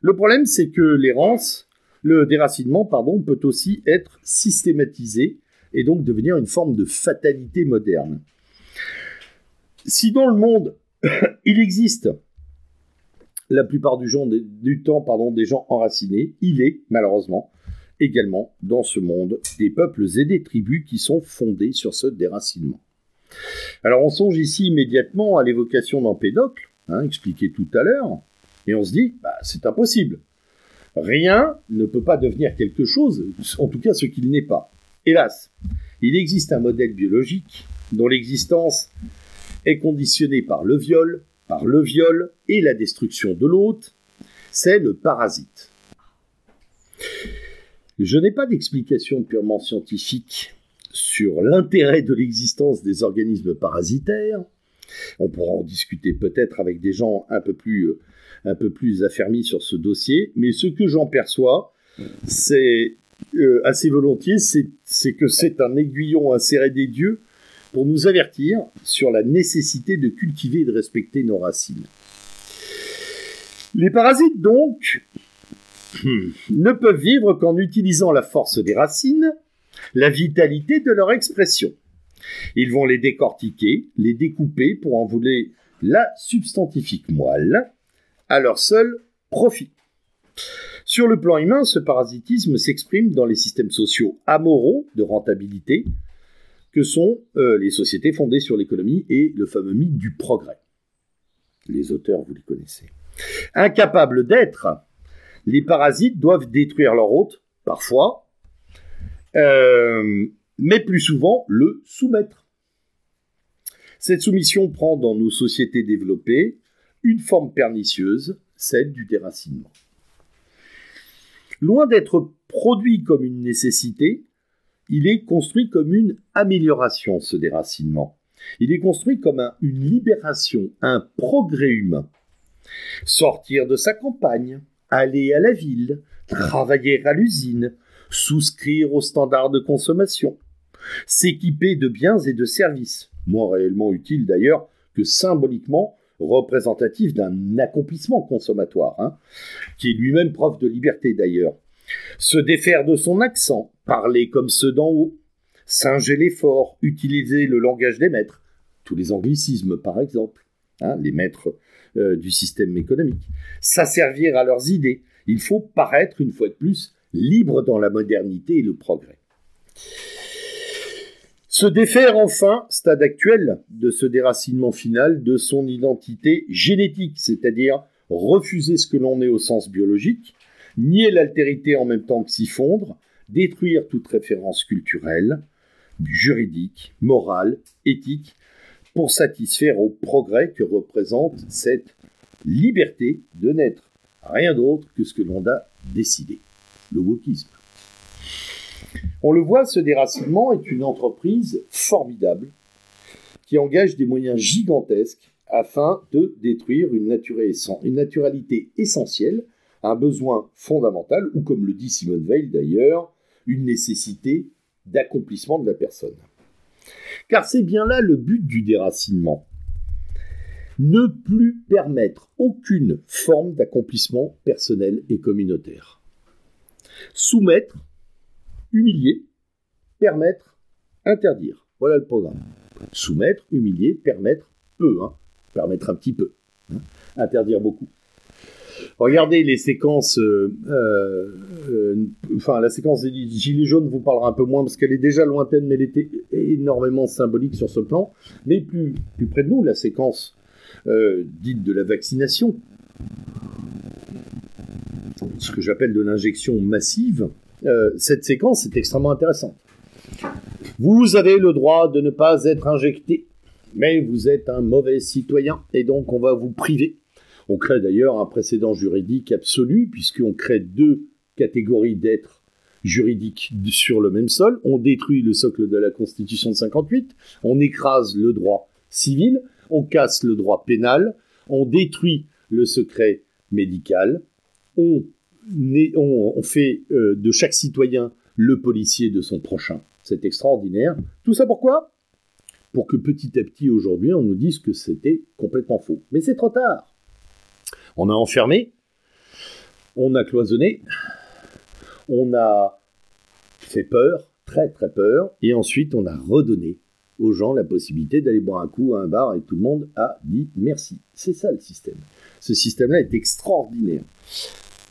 le problème, c'est que l'errance, le déracinement, pardon, peut aussi être systématisé et donc devenir une forme de fatalité moderne. Si dans le monde, il existe la plupart du, du temps pardon, des gens enracinés, il est malheureusement également dans ce monde des peuples et des tribus qui sont fondés sur ce déracinement. Alors on songe ici immédiatement à l'évocation d'Empédocle, hein, expliqué tout à l'heure, et on se dit, bah, c'est impossible. Rien ne peut pas devenir quelque chose, en tout cas ce qu'il n'est pas. Hélas, il existe un modèle biologique dont l'existence est conditionnée par le viol, par le viol et la destruction de l'hôte, c'est le parasite. Je n'ai pas d'explication purement scientifique sur l'intérêt de l'existence des organismes parasitaires. On pourra en discuter peut-être avec des gens un peu plus, euh, affermis sur ce dossier, mais ce que j'en perçois, c'est euh, assez volontiers, c'est que c'est un aiguillon inséré des dieux pour nous avertir sur la nécessité de cultiver et de respecter nos racines. Les parasites, donc, ne peuvent vivre qu'en utilisant la force des racines la vitalité de leur expression. Ils vont les décortiquer, les découper pour en voler la substantifique moelle à leur seul profit. Sur le plan humain, ce parasitisme s'exprime dans les systèmes sociaux amoraux de rentabilité que sont euh, les sociétés fondées sur l'économie et le fameux mythe du progrès. Les auteurs, vous les connaissez. Incapables d'être, les parasites doivent détruire leur hôte, parfois euh, mais plus souvent le soumettre. Cette soumission prend dans nos sociétés développées une forme pernicieuse, celle du déracinement. Loin d'être produit comme une nécessité, il est construit comme une amélioration, ce déracinement. Il est construit comme une libération, un progrès humain. Sortir de sa campagne, aller à la ville, travailler à l'usine, souscrire aux standards de consommation, s'équiper de biens et de services, moins réellement utiles d'ailleurs que symboliquement représentatifs d'un accomplissement consommatoire, hein, qui est lui-même preuve de liberté d'ailleurs, se défaire de son accent, parler comme ceux d'en haut, singer l'effort, utiliser le langage des maîtres, tous les anglicismes par exemple, hein, les maîtres euh, du système économique, s'asservir à leurs idées. Il faut paraître une fois de plus libre dans la modernité et le progrès. Se défaire enfin, stade actuel de ce déracinement final, de son identité génétique, c'est-à-dire refuser ce que l'on est au sens biologique, nier l'altérité en même temps que s'y fondre, détruire toute référence culturelle, juridique, morale, éthique, pour satisfaire au progrès que représente cette liberté de n'être rien d'autre que ce que l'on a décidé le wokisme. On le voit, ce déracinement est une entreprise formidable qui engage des moyens gigantesques afin de détruire une, naturalité essentielle, un besoin fondamental, ou comme le dit Simone Veil d'ailleurs, une nécessité d'accomplissement de la personne. Car c'est bien là le but du déracinement. Ne plus permettre aucune forme d'accomplissement personnel et communautaire. Soumettre, humilier, permettre, interdire. Voilà le programme. Soumettre, humilier, permettre, peu. Hein. Permettre un petit peu. Hein. Interdire beaucoup. Regardez les séquences. Euh, euh, enfin, la séquence des Gilets jaunes vous parlera un peu moins parce qu'elle est déjà lointaine, mais elle était énormément symbolique sur ce plan. Mais plus, près de nous, la séquence euh, dite de la vaccination, ce que j'appelle de l'injection massive, euh, cette séquence est extrêmement intéressante. Vous avez le droit de ne pas être injecté, mais vous êtes un mauvais citoyen et donc on va vous priver. On crée d'ailleurs un précédent juridique absolu puisqu'on crée deux catégories d'êtres juridique sur le même sol, on détruit le socle de la Constitution de 58, on écrase le droit civil, on casse le droit pénal, on détruit le secret médical, on, on, fait euh, de chaque citoyen le policier de son prochain. C'est extraordinaire. Tout ça pourquoi? Pour que petit à petit aujourd'hui on nous dise que c'était complètement faux. Mais c'est trop tard. On a enfermé, on a cloisonné, on a fait peur, très très peur, et ensuite on a redonné aux gens la possibilité d'aller boire un coup à un bar et tout le monde a dit merci. C'est ça le système. Ce système-là est extraordinaire.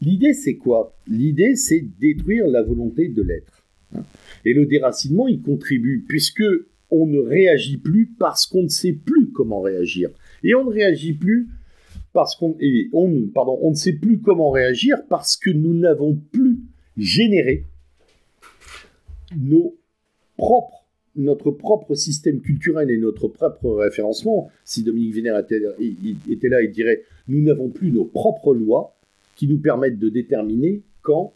L'idée c'est quoi? L'idée c'est détruire la volonté de l'être. Et le déracinement il contribue puisque on ne réagit plus parce qu'on ne sait plus comment réagir. Et on ne réagit plus parce qu'on on, ne sait plus comment réagir parce que nous n'avons plus généré nos propres, notre propre système culturel et notre propre référencement. Si Dominique Vénère était, était là, il dirait nous n'avons plus nos propres lois qui nous permettent de déterminer quand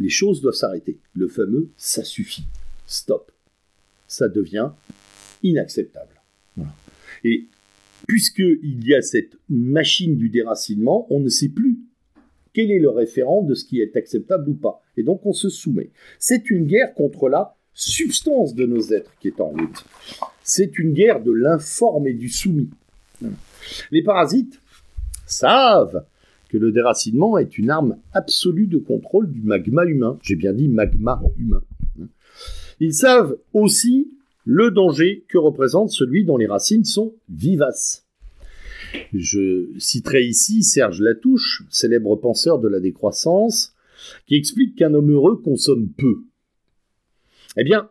les choses doivent s'arrêter. Le fameux ça suffit, stop. Ça devient inacceptable. Et puisqu'il y a cette machine du déracinement, on ne sait plus quel est le référent de ce qui est acceptable ou pas. Et donc on se soumet. C'est une guerre contre la substance de nos êtres qui est en route. C'est une guerre de l'informe et du soumis. Les parasites savent que le déracinement est une arme absolue de contrôle du magma humain. J'ai bien dit magma humain. Ils savent aussi le danger que représente celui dont les racines sont vivaces. Je citerai ici Serge Latouche, célèbre penseur de la décroissance, qui explique qu'un homme heureux consomme peu. Eh bien,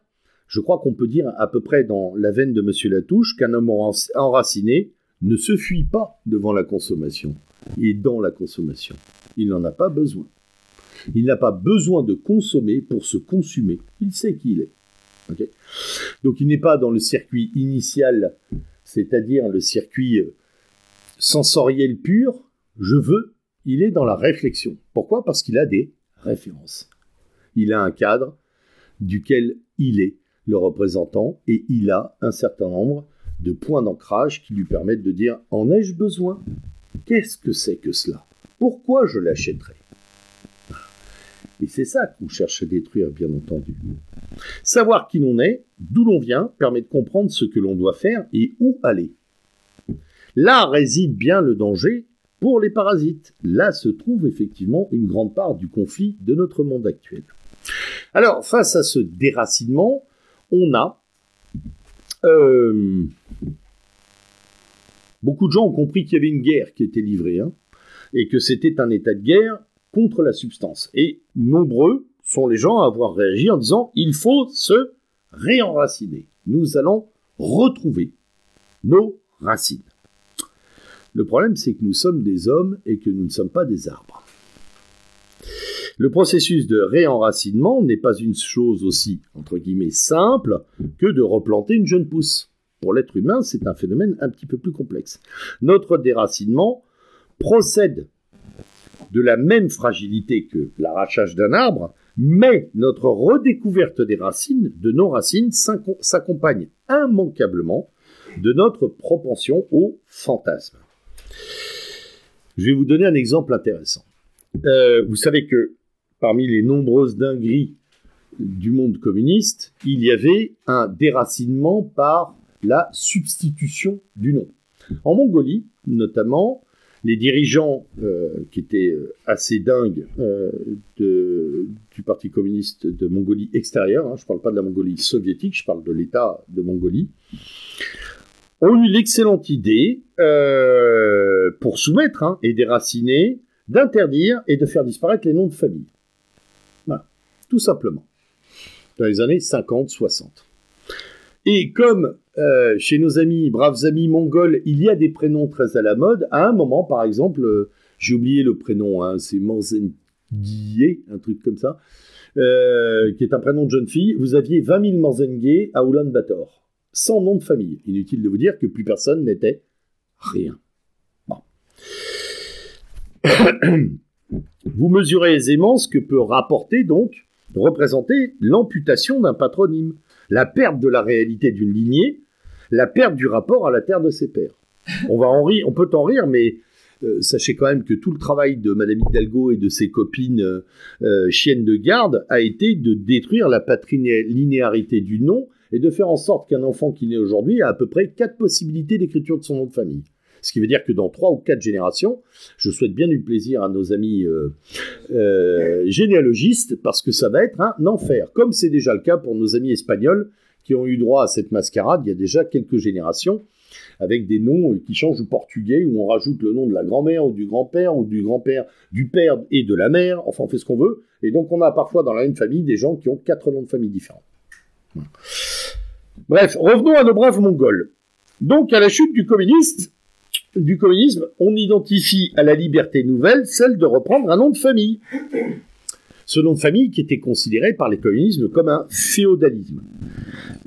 je crois qu'on peut dire à peu près dans la veine de M. Latouche qu'un homme enraciné ne se fuit pas devant la consommation et dans la consommation. Il n'en a pas besoin. Il n'a pas besoin de consommer pour se consumer. Il sait qui il est. Donc il n'est pas dans le circuit initial, c'est-à-dire le circuit euh, sensoriel pur, je veux, il est dans la réflexion. Pourquoi? Parce qu'il a des références. Il a un cadre duquel il est le représentant et il a un certain nombre de points d'ancrage qui lui permettent de dire en ai-je besoin? Qu'est-ce que c'est que cela? Pourquoi je l'achèterai et c'est ça qu'on cherche à détruire, bien entendu. Savoir qui l'on est, d'où l'on vient, permet de comprendre ce que l'on doit faire et où aller. Là réside bien le danger pour les parasites. Là se trouve effectivement une grande part du conflit de notre monde actuel. Alors, face à ce déracinement, on a... Euh, beaucoup de gens ont compris qu'il y avait une guerre qui était livrée, hein, et que c'était un état de guerre contre la substance. Et nombreux sont les gens à avoir réagi en disant il faut se réenraciner. Nous allons retrouver nos racines. Le problème, c'est que nous sommes des hommes et que nous ne sommes pas des arbres. Le processus de réenracinement n'est pas une chose aussi, entre guillemets, simple que de replanter une jeune pousse. Pour l'être humain, c'est un phénomène un petit peu plus complexe. Notre déracinement procède de la même fragilité que l'arrachage d'un arbre, mais notre redécouverte des racines, de nos racines, s'accompagne immanquablement de notre propension au fantasme. Je vais vous donner un exemple intéressant. Euh, vous savez que parmi les nombreuses dingueries du monde communiste, il y avait un déracinement par la substitution du nom. En Mongolie, notamment, les dirigeants euh, qui étaient euh, assez dingues euh, du Parti communiste de Mongolie extérieure, hein, je ne parle pas de la Mongolie soviétique, je parle de l'État de Mongolie, ont eu l'excellente idée, pour soumettre hein, et déraciner, d'interdire et de faire disparaître les noms de famille. Voilà, tout simplement. Dans les années 50-60. Et comme euh, chez nos amis, braves amis mongols, il y a des prénoms très à la mode, à un moment, par exemple, euh, j'ai oublié le prénom, hein, c'est Morzenguié, un truc comme ça, euh, qui est un prénom de jeune fille, vous aviez 20 000 Morzenguié à Ulaanbaatar, sans nom de famille. Inutile de vous dire que plus personne n'était rien. vous mesurez aisément ce que peut rapporter donc représentait l'amputation d'un patronyme, la perte de la réalité d'une lignée, la perte du rapport à la terre de ses pères. On va en rire, on peut en rire, mais euh, sachez quand même que tout le travail de Madame Hidalgo et de ses copines euh, euh, chiennes de garde a été de détruire la patrilinéarité du nom et de faire en sorte qu'un enfant qui naît aujourd'hui a à peu près quatre possibilités d'écriture de son nom de famille. Ce qui veut dire que dans trois ou quatre générations, je souhaite bien du plaisir à nos amis généalogistes, parce que ça va être un enfer, comme c'est déjà le cas pour nos amis espagnols qui ont eu droit à cette mascarade il y a déjà quelques générations avec des noms qui changent du portugais, où on rajoute le nom de la grand-mère ou du grand-père ou du grand-père, du père et de la mère, enfin on fait ce qu'on veut. Et donc on a parfois dans la même famille des gens qui ont quatre noms de famille différents. Bref, revenons à nos braves Mongols. Donc à la chute du communiste, du communisme, on identifie à la liberté nouvelle celle de reprendre un nom de famille. Ce nom de famille qui était considéré par les communismes comme un féodalisme.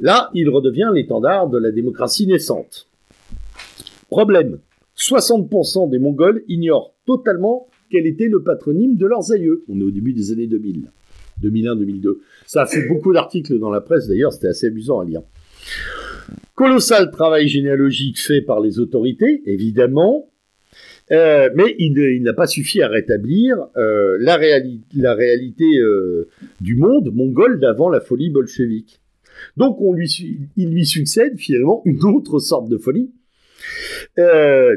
Là, il redevient l'étendard de la démocratie naissante. Problème 60% des Mongols ignorent totalement quel était le patronyme de leurs aïeux. On est au début des années 2000, 2001-2002. Ça a fait beaucoup d'articles dans la presse, d'ailleurs, c'était assez amusant à lire. Colossal travail généalogique fait par les autorités, évidemment, euh, mais il, n'a pas suffi à rétablir euh, la, réalité euh, du monde mongol d'avant la folie bolchevique. Donc il lui succède finalement une autre sorte de folie,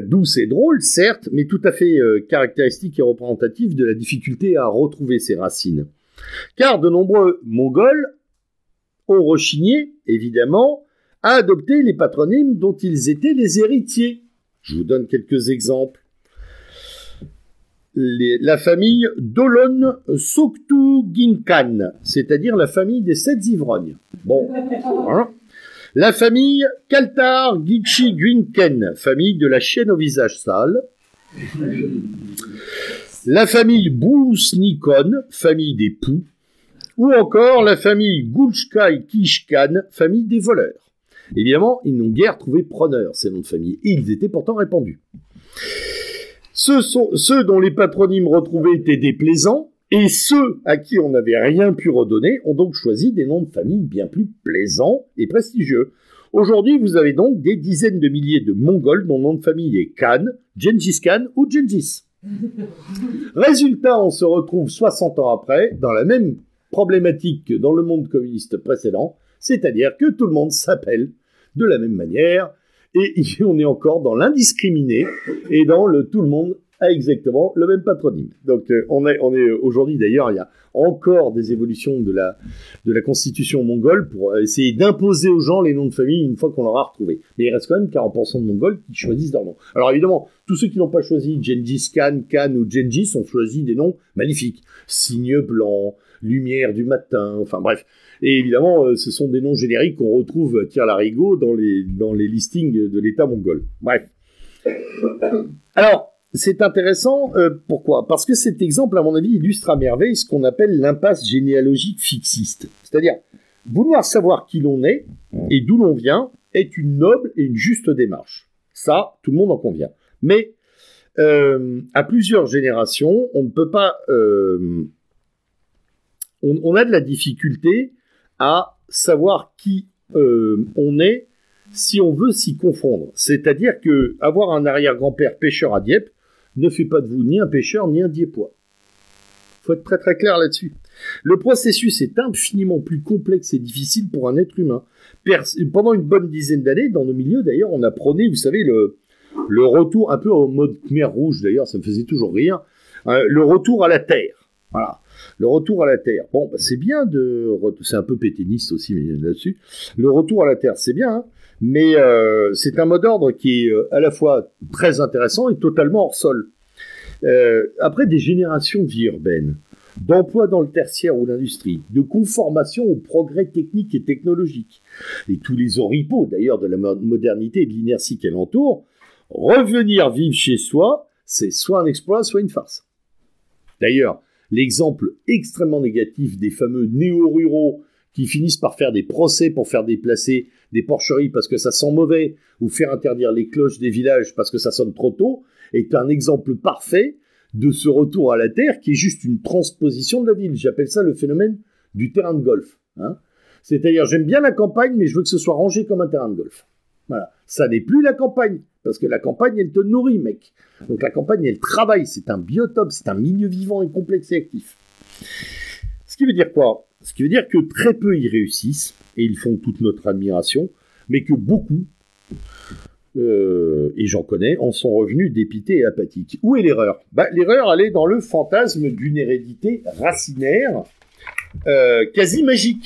douce et drôle, certes, mais tout à fait caractéristique et représentative de la difficulté à retrouver ses racines. Car de nombreux Mongols ont rechigné, évidemment, à adopter les patronymes dont ils étaient les héritiers. Je vous donne quelques exemples. la famille Dolon Soktu Ginkan, c'est-à-dire la famille des sept ivrognes. Bon, la famille Kaltar Gichi Gwinken, famille de la chienne au visage sale. La famille Bousnikon, famille des poux. Ou encore la famille Gulchkai Kishkan, famille des voleurs. Évidemment, ils n'ont guère trouvé preneur, ces noms de famille, et ils étaient pourtant répandus. Ceux, sont, ceux dont les patronymes retrouvés étaient déplaisants, et ceux à qui on n'avait rien pu redonner ont donc choisi des noms de famille bien plus plaisants et prestigieux. Aujourd'hui, vous avez donc des dizaines de milliers de Mongols dont le nom de famille est Khan, Gengis Khan ou Gengis. Résultat, on se retrouve 60 ans après dans la même problématique que dans le monde communiste précédent, c'est-à-dire que tout le monde s'appelle de la même manière et on est encore dans l'indiscriminé et dans le tout le monde a exactement le même patronyme. Donc euh, on est, on est aujourd'hui d'ailleurs, il y a encore des évolutions de la, de la constitution mongole pour essayer d'imposer aux gens les noms de famille une fois qu'on l'aura retrouvé. Mais il reste quand même 40% de Mongols qui choisissent leur nom. Alors évidemment, tous ceux qui n'ont pas choisi Gengis Khan, Khan ou Gengis ont choisi des noms magnifiques. Signe blanc, lumière du matin, enfin bref. Et évidemment, euh, ce sont des noms génériques qu'on retrouve à larigot dans les, dans les listings de l'État mongol. Bref. Alors, c'est intéressant, euh, pourquoi? Parce que cet exemple, à mon avis, illustre à merveille ce qu'on appelle l'impasse généalogique fixiste. C'est-à-dire, vouloir savoir qui l'on est et d'où l'on vient est une noble et une juste démarche. Ça, tout le monde en convient. Mais euh, à plusieurs générations, on ne peut pas... Euh, on, a de la difficulté à savoir qui on est si on veut s'y confondre. C'est-à-dire que avoir un arrière-grand-père pêcheur à Dieppe, ne fait pas de vous ni un pêcheur ni un diépois. Faut être très très clair là-dessus. Le processus est infiniment plus complexe et difficile pour un être humain. Pendant une bonne dizaine d'années, dans nos milieux d'ailleurs, on a prôné, vous savez, le, retour, un peu en mode mer rouge d'ailleurs, ça me faisait toujours rire, hein, le retour à la terre. Voilà. Le retour à la Terre. Bon, bah, c'est bien de... C'est un peu péténiste aussi mais là-dessus. Le retour à la Terre, c'est bien, hein mais euh, c'est un mot d'ordre qui est euh, à la fois très intéressant et totalement hors sol. Euh, après des générations de vie urbaine, d'emploi dans le tertiaire ou l'industrie, de conformation au progrès technique et technologique, et tous les oripeaux d'ailleurs de la modernité et de l'inertie qu'elle entoure, revenir vivre chez soi, c'est soit un exploit, soit une farce. D'ailleurs, l'exemple extrêmement négatif des fameux néo-ruraux qui finissent par faire des procès pour faire déplacer des porcheries parce que ça sent mauvais, ou faire interdire les cloches des villages parce que ça sonne trop tôt, est un exemple parfait de ce retour à la terre qui est juste une transposition de la ville. J'appelle ça le phénomène du terrain de golf. Hein. C'est-à-dire, j'aime bien la campagne, mais je veux que ce soit rangé comme un terrain de golf. Voilà. Ça n'est plus la campagne, parce que la campagne, elle te nourrit, mec. Donc la campagne, elle travaille, c'est un biotope, c'est un milieu vivant et complexe et actif. Ce qui veut dire quoi? Ce qui veut dire que très peu y réussissent, et ils font toute notre admiration, mais que beaucoup, euh, et j'en connais, en sont revenus dépités et apathiques. Où est l'erreur? Bah, L'erreur, elle est dans le fantasme d'une hérédité racinaire, euh, quasi magique,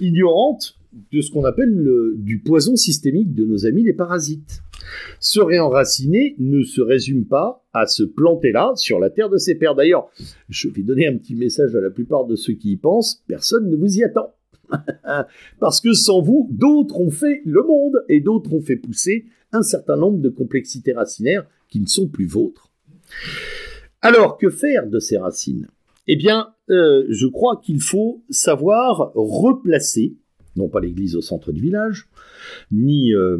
ignorante de ce qu'on appelle du poison systémique de nos amis les parasites. Se réenraciner ne se résume pas à se planter là, sur la terre de ses pères. D'ailleurs, je vais donner un petit message à la plupart de ceux qui y pensent, personne ne vous y attend. Parce que sans vous, d'autres ont fait le monde et d'autres ont fait pousser un certain nombre de complexités racinaires qui ne sont plus vôtres. Alors, que faire de ces racines? Eh bien, euh, je crois qu'il faut savoir replacer, non pas l'église au centre du village, ni euh,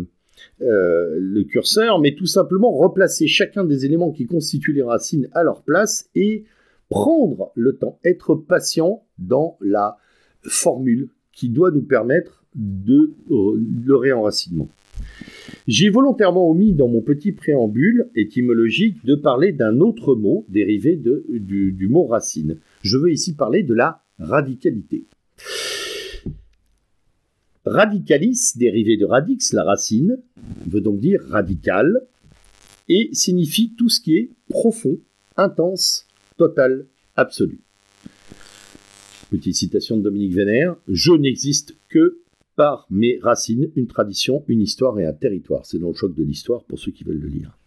euh, le curseur, mais tout simplement replacer chacun des éléments qui constituent les racines à leur place et prendre le temps, être patient dans la formule qui doit nous permettre de euh, le réenracinement. J'ai volontairement omis dans mon petit préambule étymologique de parler d'un autre mot dérivé du, du mot racine. Je veux ici parler de la radicalité. Radicalis, dérivé de radix, la racine, veut donc dire radical, et signifie tout ce qui est profond, intense, total, absolu. Petite citation de Dominique Vénère, je n'existe que par mes racines, une tradition, une histoire et un territoire. C'est dans le choc de l'histoire pour ceux qui veulent le lire.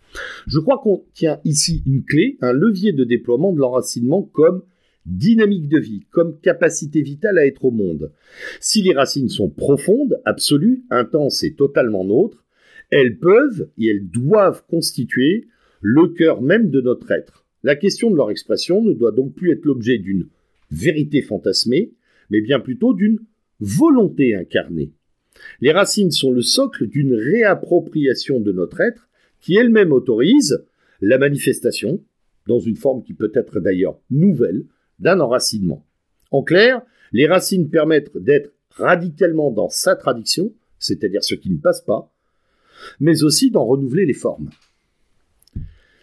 Je crois qu'on tient ici une clé, un levier de déploiement de l'enracinement comme dynamique de vie, comme capacité vitale à être au monde. Si les racines sont profondes, absolues, intenses et totalement nôtres, elles peuvent et elles doivent constituer le cœur même de notre être. La question de leur expression ne doit donc plus être l'objet d'une vérité fantasmée, mais bien plutôt d'une volonté incarnée. Les racines sont le socle d'une réappropriation de notre être qui elle-même autorise la manifestation, dans une forme qui peut être d'ailleurs nouvelle, d'un enracinement. En clair, les racines permettent d'être radicalement dans sa tradition, c'est-à-dire ce qui ne passe pas, mais aussi d'en renouveler les formes.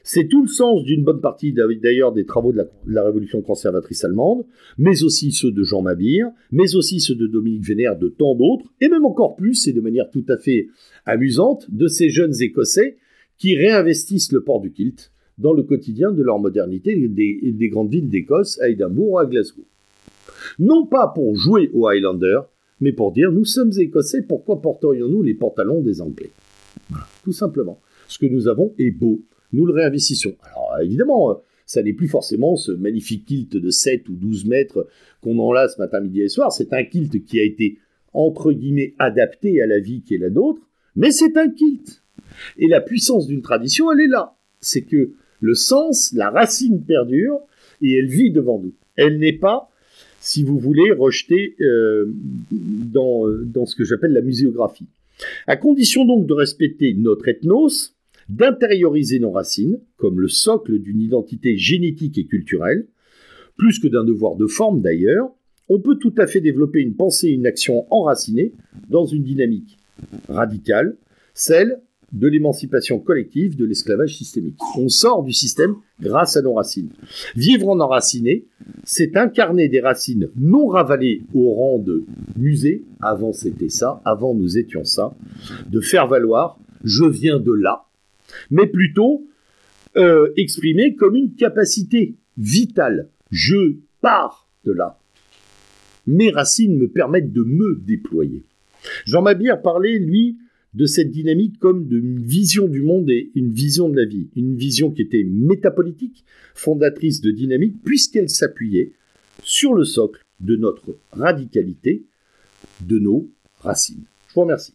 C'est tout le sens d'une bonne partie d'ailleurs des travaux de la, révolution conservatrice allemande, mais aussi ceux de Jean Mabir, mais aussi ceux de Dominique Vénère, de tant d'autres, et même encore plus, et de manière tout à fait amusante, de ces jeunes Écossais qui réinvestissent le port du kilt dans le quotidien de leur modernité des, grandes villes d'Écosse, à Édimbourg ou à Glasgow. Non pas pour jouer aux Highlanders, mais pour dire nous sommes Écossais, pourquoi porterions-nous les pantalons des Anglais? Tout simplement. Ce que nous avons est beau, nous le réinvestissons. Alors évidemment, ça n'est plus forcément ce magnifique kilt de 7 ou 12 mètres qu'on enlace matin, midi et soir, c'est un kilt qui a été entre guillemets adapté à la vie qui est la nôtre, mais c'est un kilt. Et la puissance d'une tradition, elle est là. C'est que le sens, la racine perdure et elle vit devant nous. Elle n'est pas, si vous voulez, rejetée euh, dans, dans ce que j'appelle la muséographie. À condition donc de respecter notre ethnos, d'intérioriser nos racines comme le socle d'une identité génétique et culturelle, plus que d'un devoir de forme d'ailleurs, on peut tout à fait développer une pensée et une action enracinée dans une dynamique radicale, celle de l'émancipation collective de l'esclavage systémique. On sort du système grâce à nos racines. Vivre en enraciné, c'est incarner des racines non ravalées au rang de musée, avant c'était ça, avant nous étions ça, de faire valoir je viens de là, mais plutôt euh, comme une capacité vitale. Je pars de là. Mes racines me permettent de me déployer. Jean Mabir parlait, lui, de cette dynamique comme d'une vision du monde et une vision de la vie. Une vision qui était métapolitique, fondatrice de dynamique, puisqu'elle s'appuyait sur le socle de notre radicalité, de nos racines. Je vous remercie.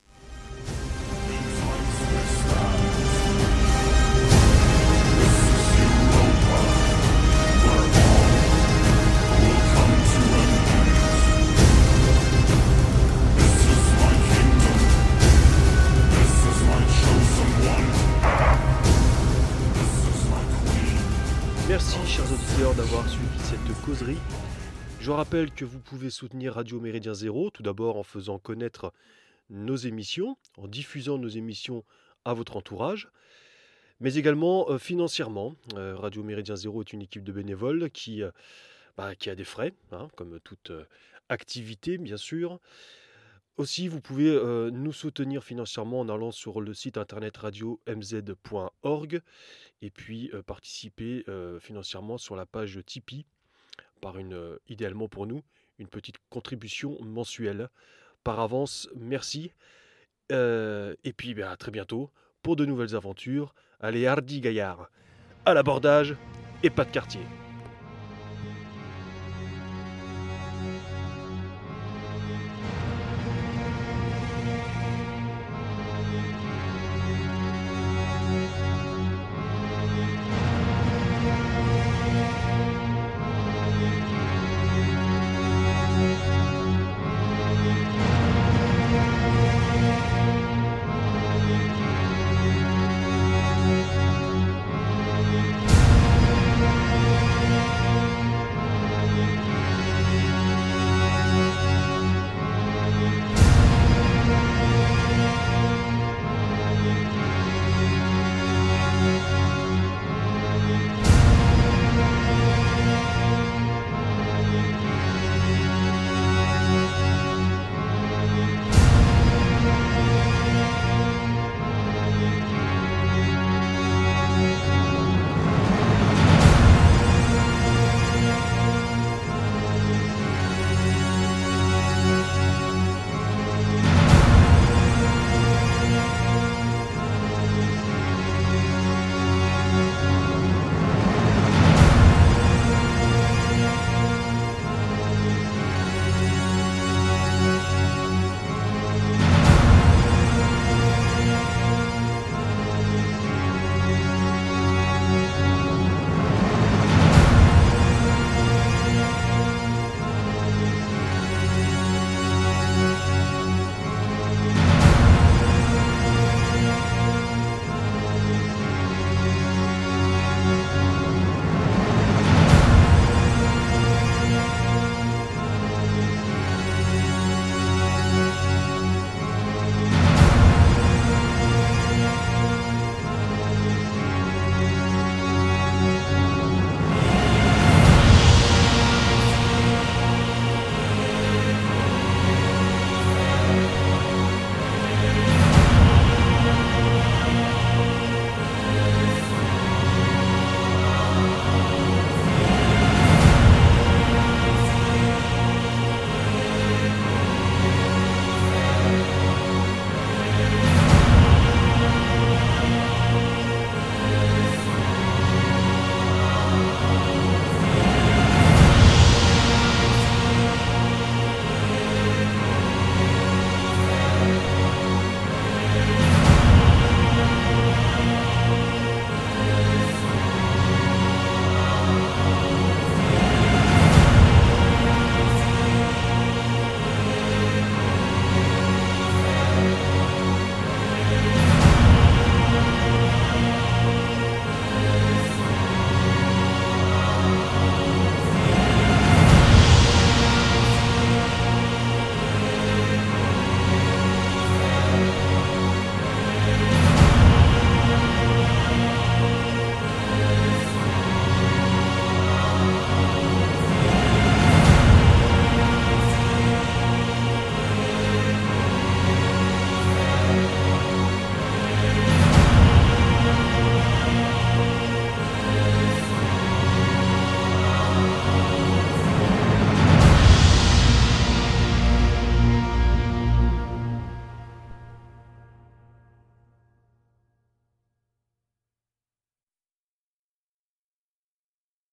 Je rappelle que vous pouvez soutenir Radio Méridien Zéro, tout d'abord en faisant connaître nos émissions, en diffusant nos émissions à votre entourage, mais également euh, financièrement. Euh, Radio Méridien Zéro est une équipe de bénévoles qui, euh, bah, a des frais, hein, comme toute activité bien sûr. Aussi, vous pouvez nous soutenir financièrement en allant sur le site internet radio-mz.org et puis participer financièrement sur la page Tipeee par une, euh, idéalement pour nous, une petite contribution mensuelle. Par avance, merci. Euh, et puis ben, à très bientôt pour de nouvelles aventures. Allez, hardi gaillard, à l'abordage et pas de quartier.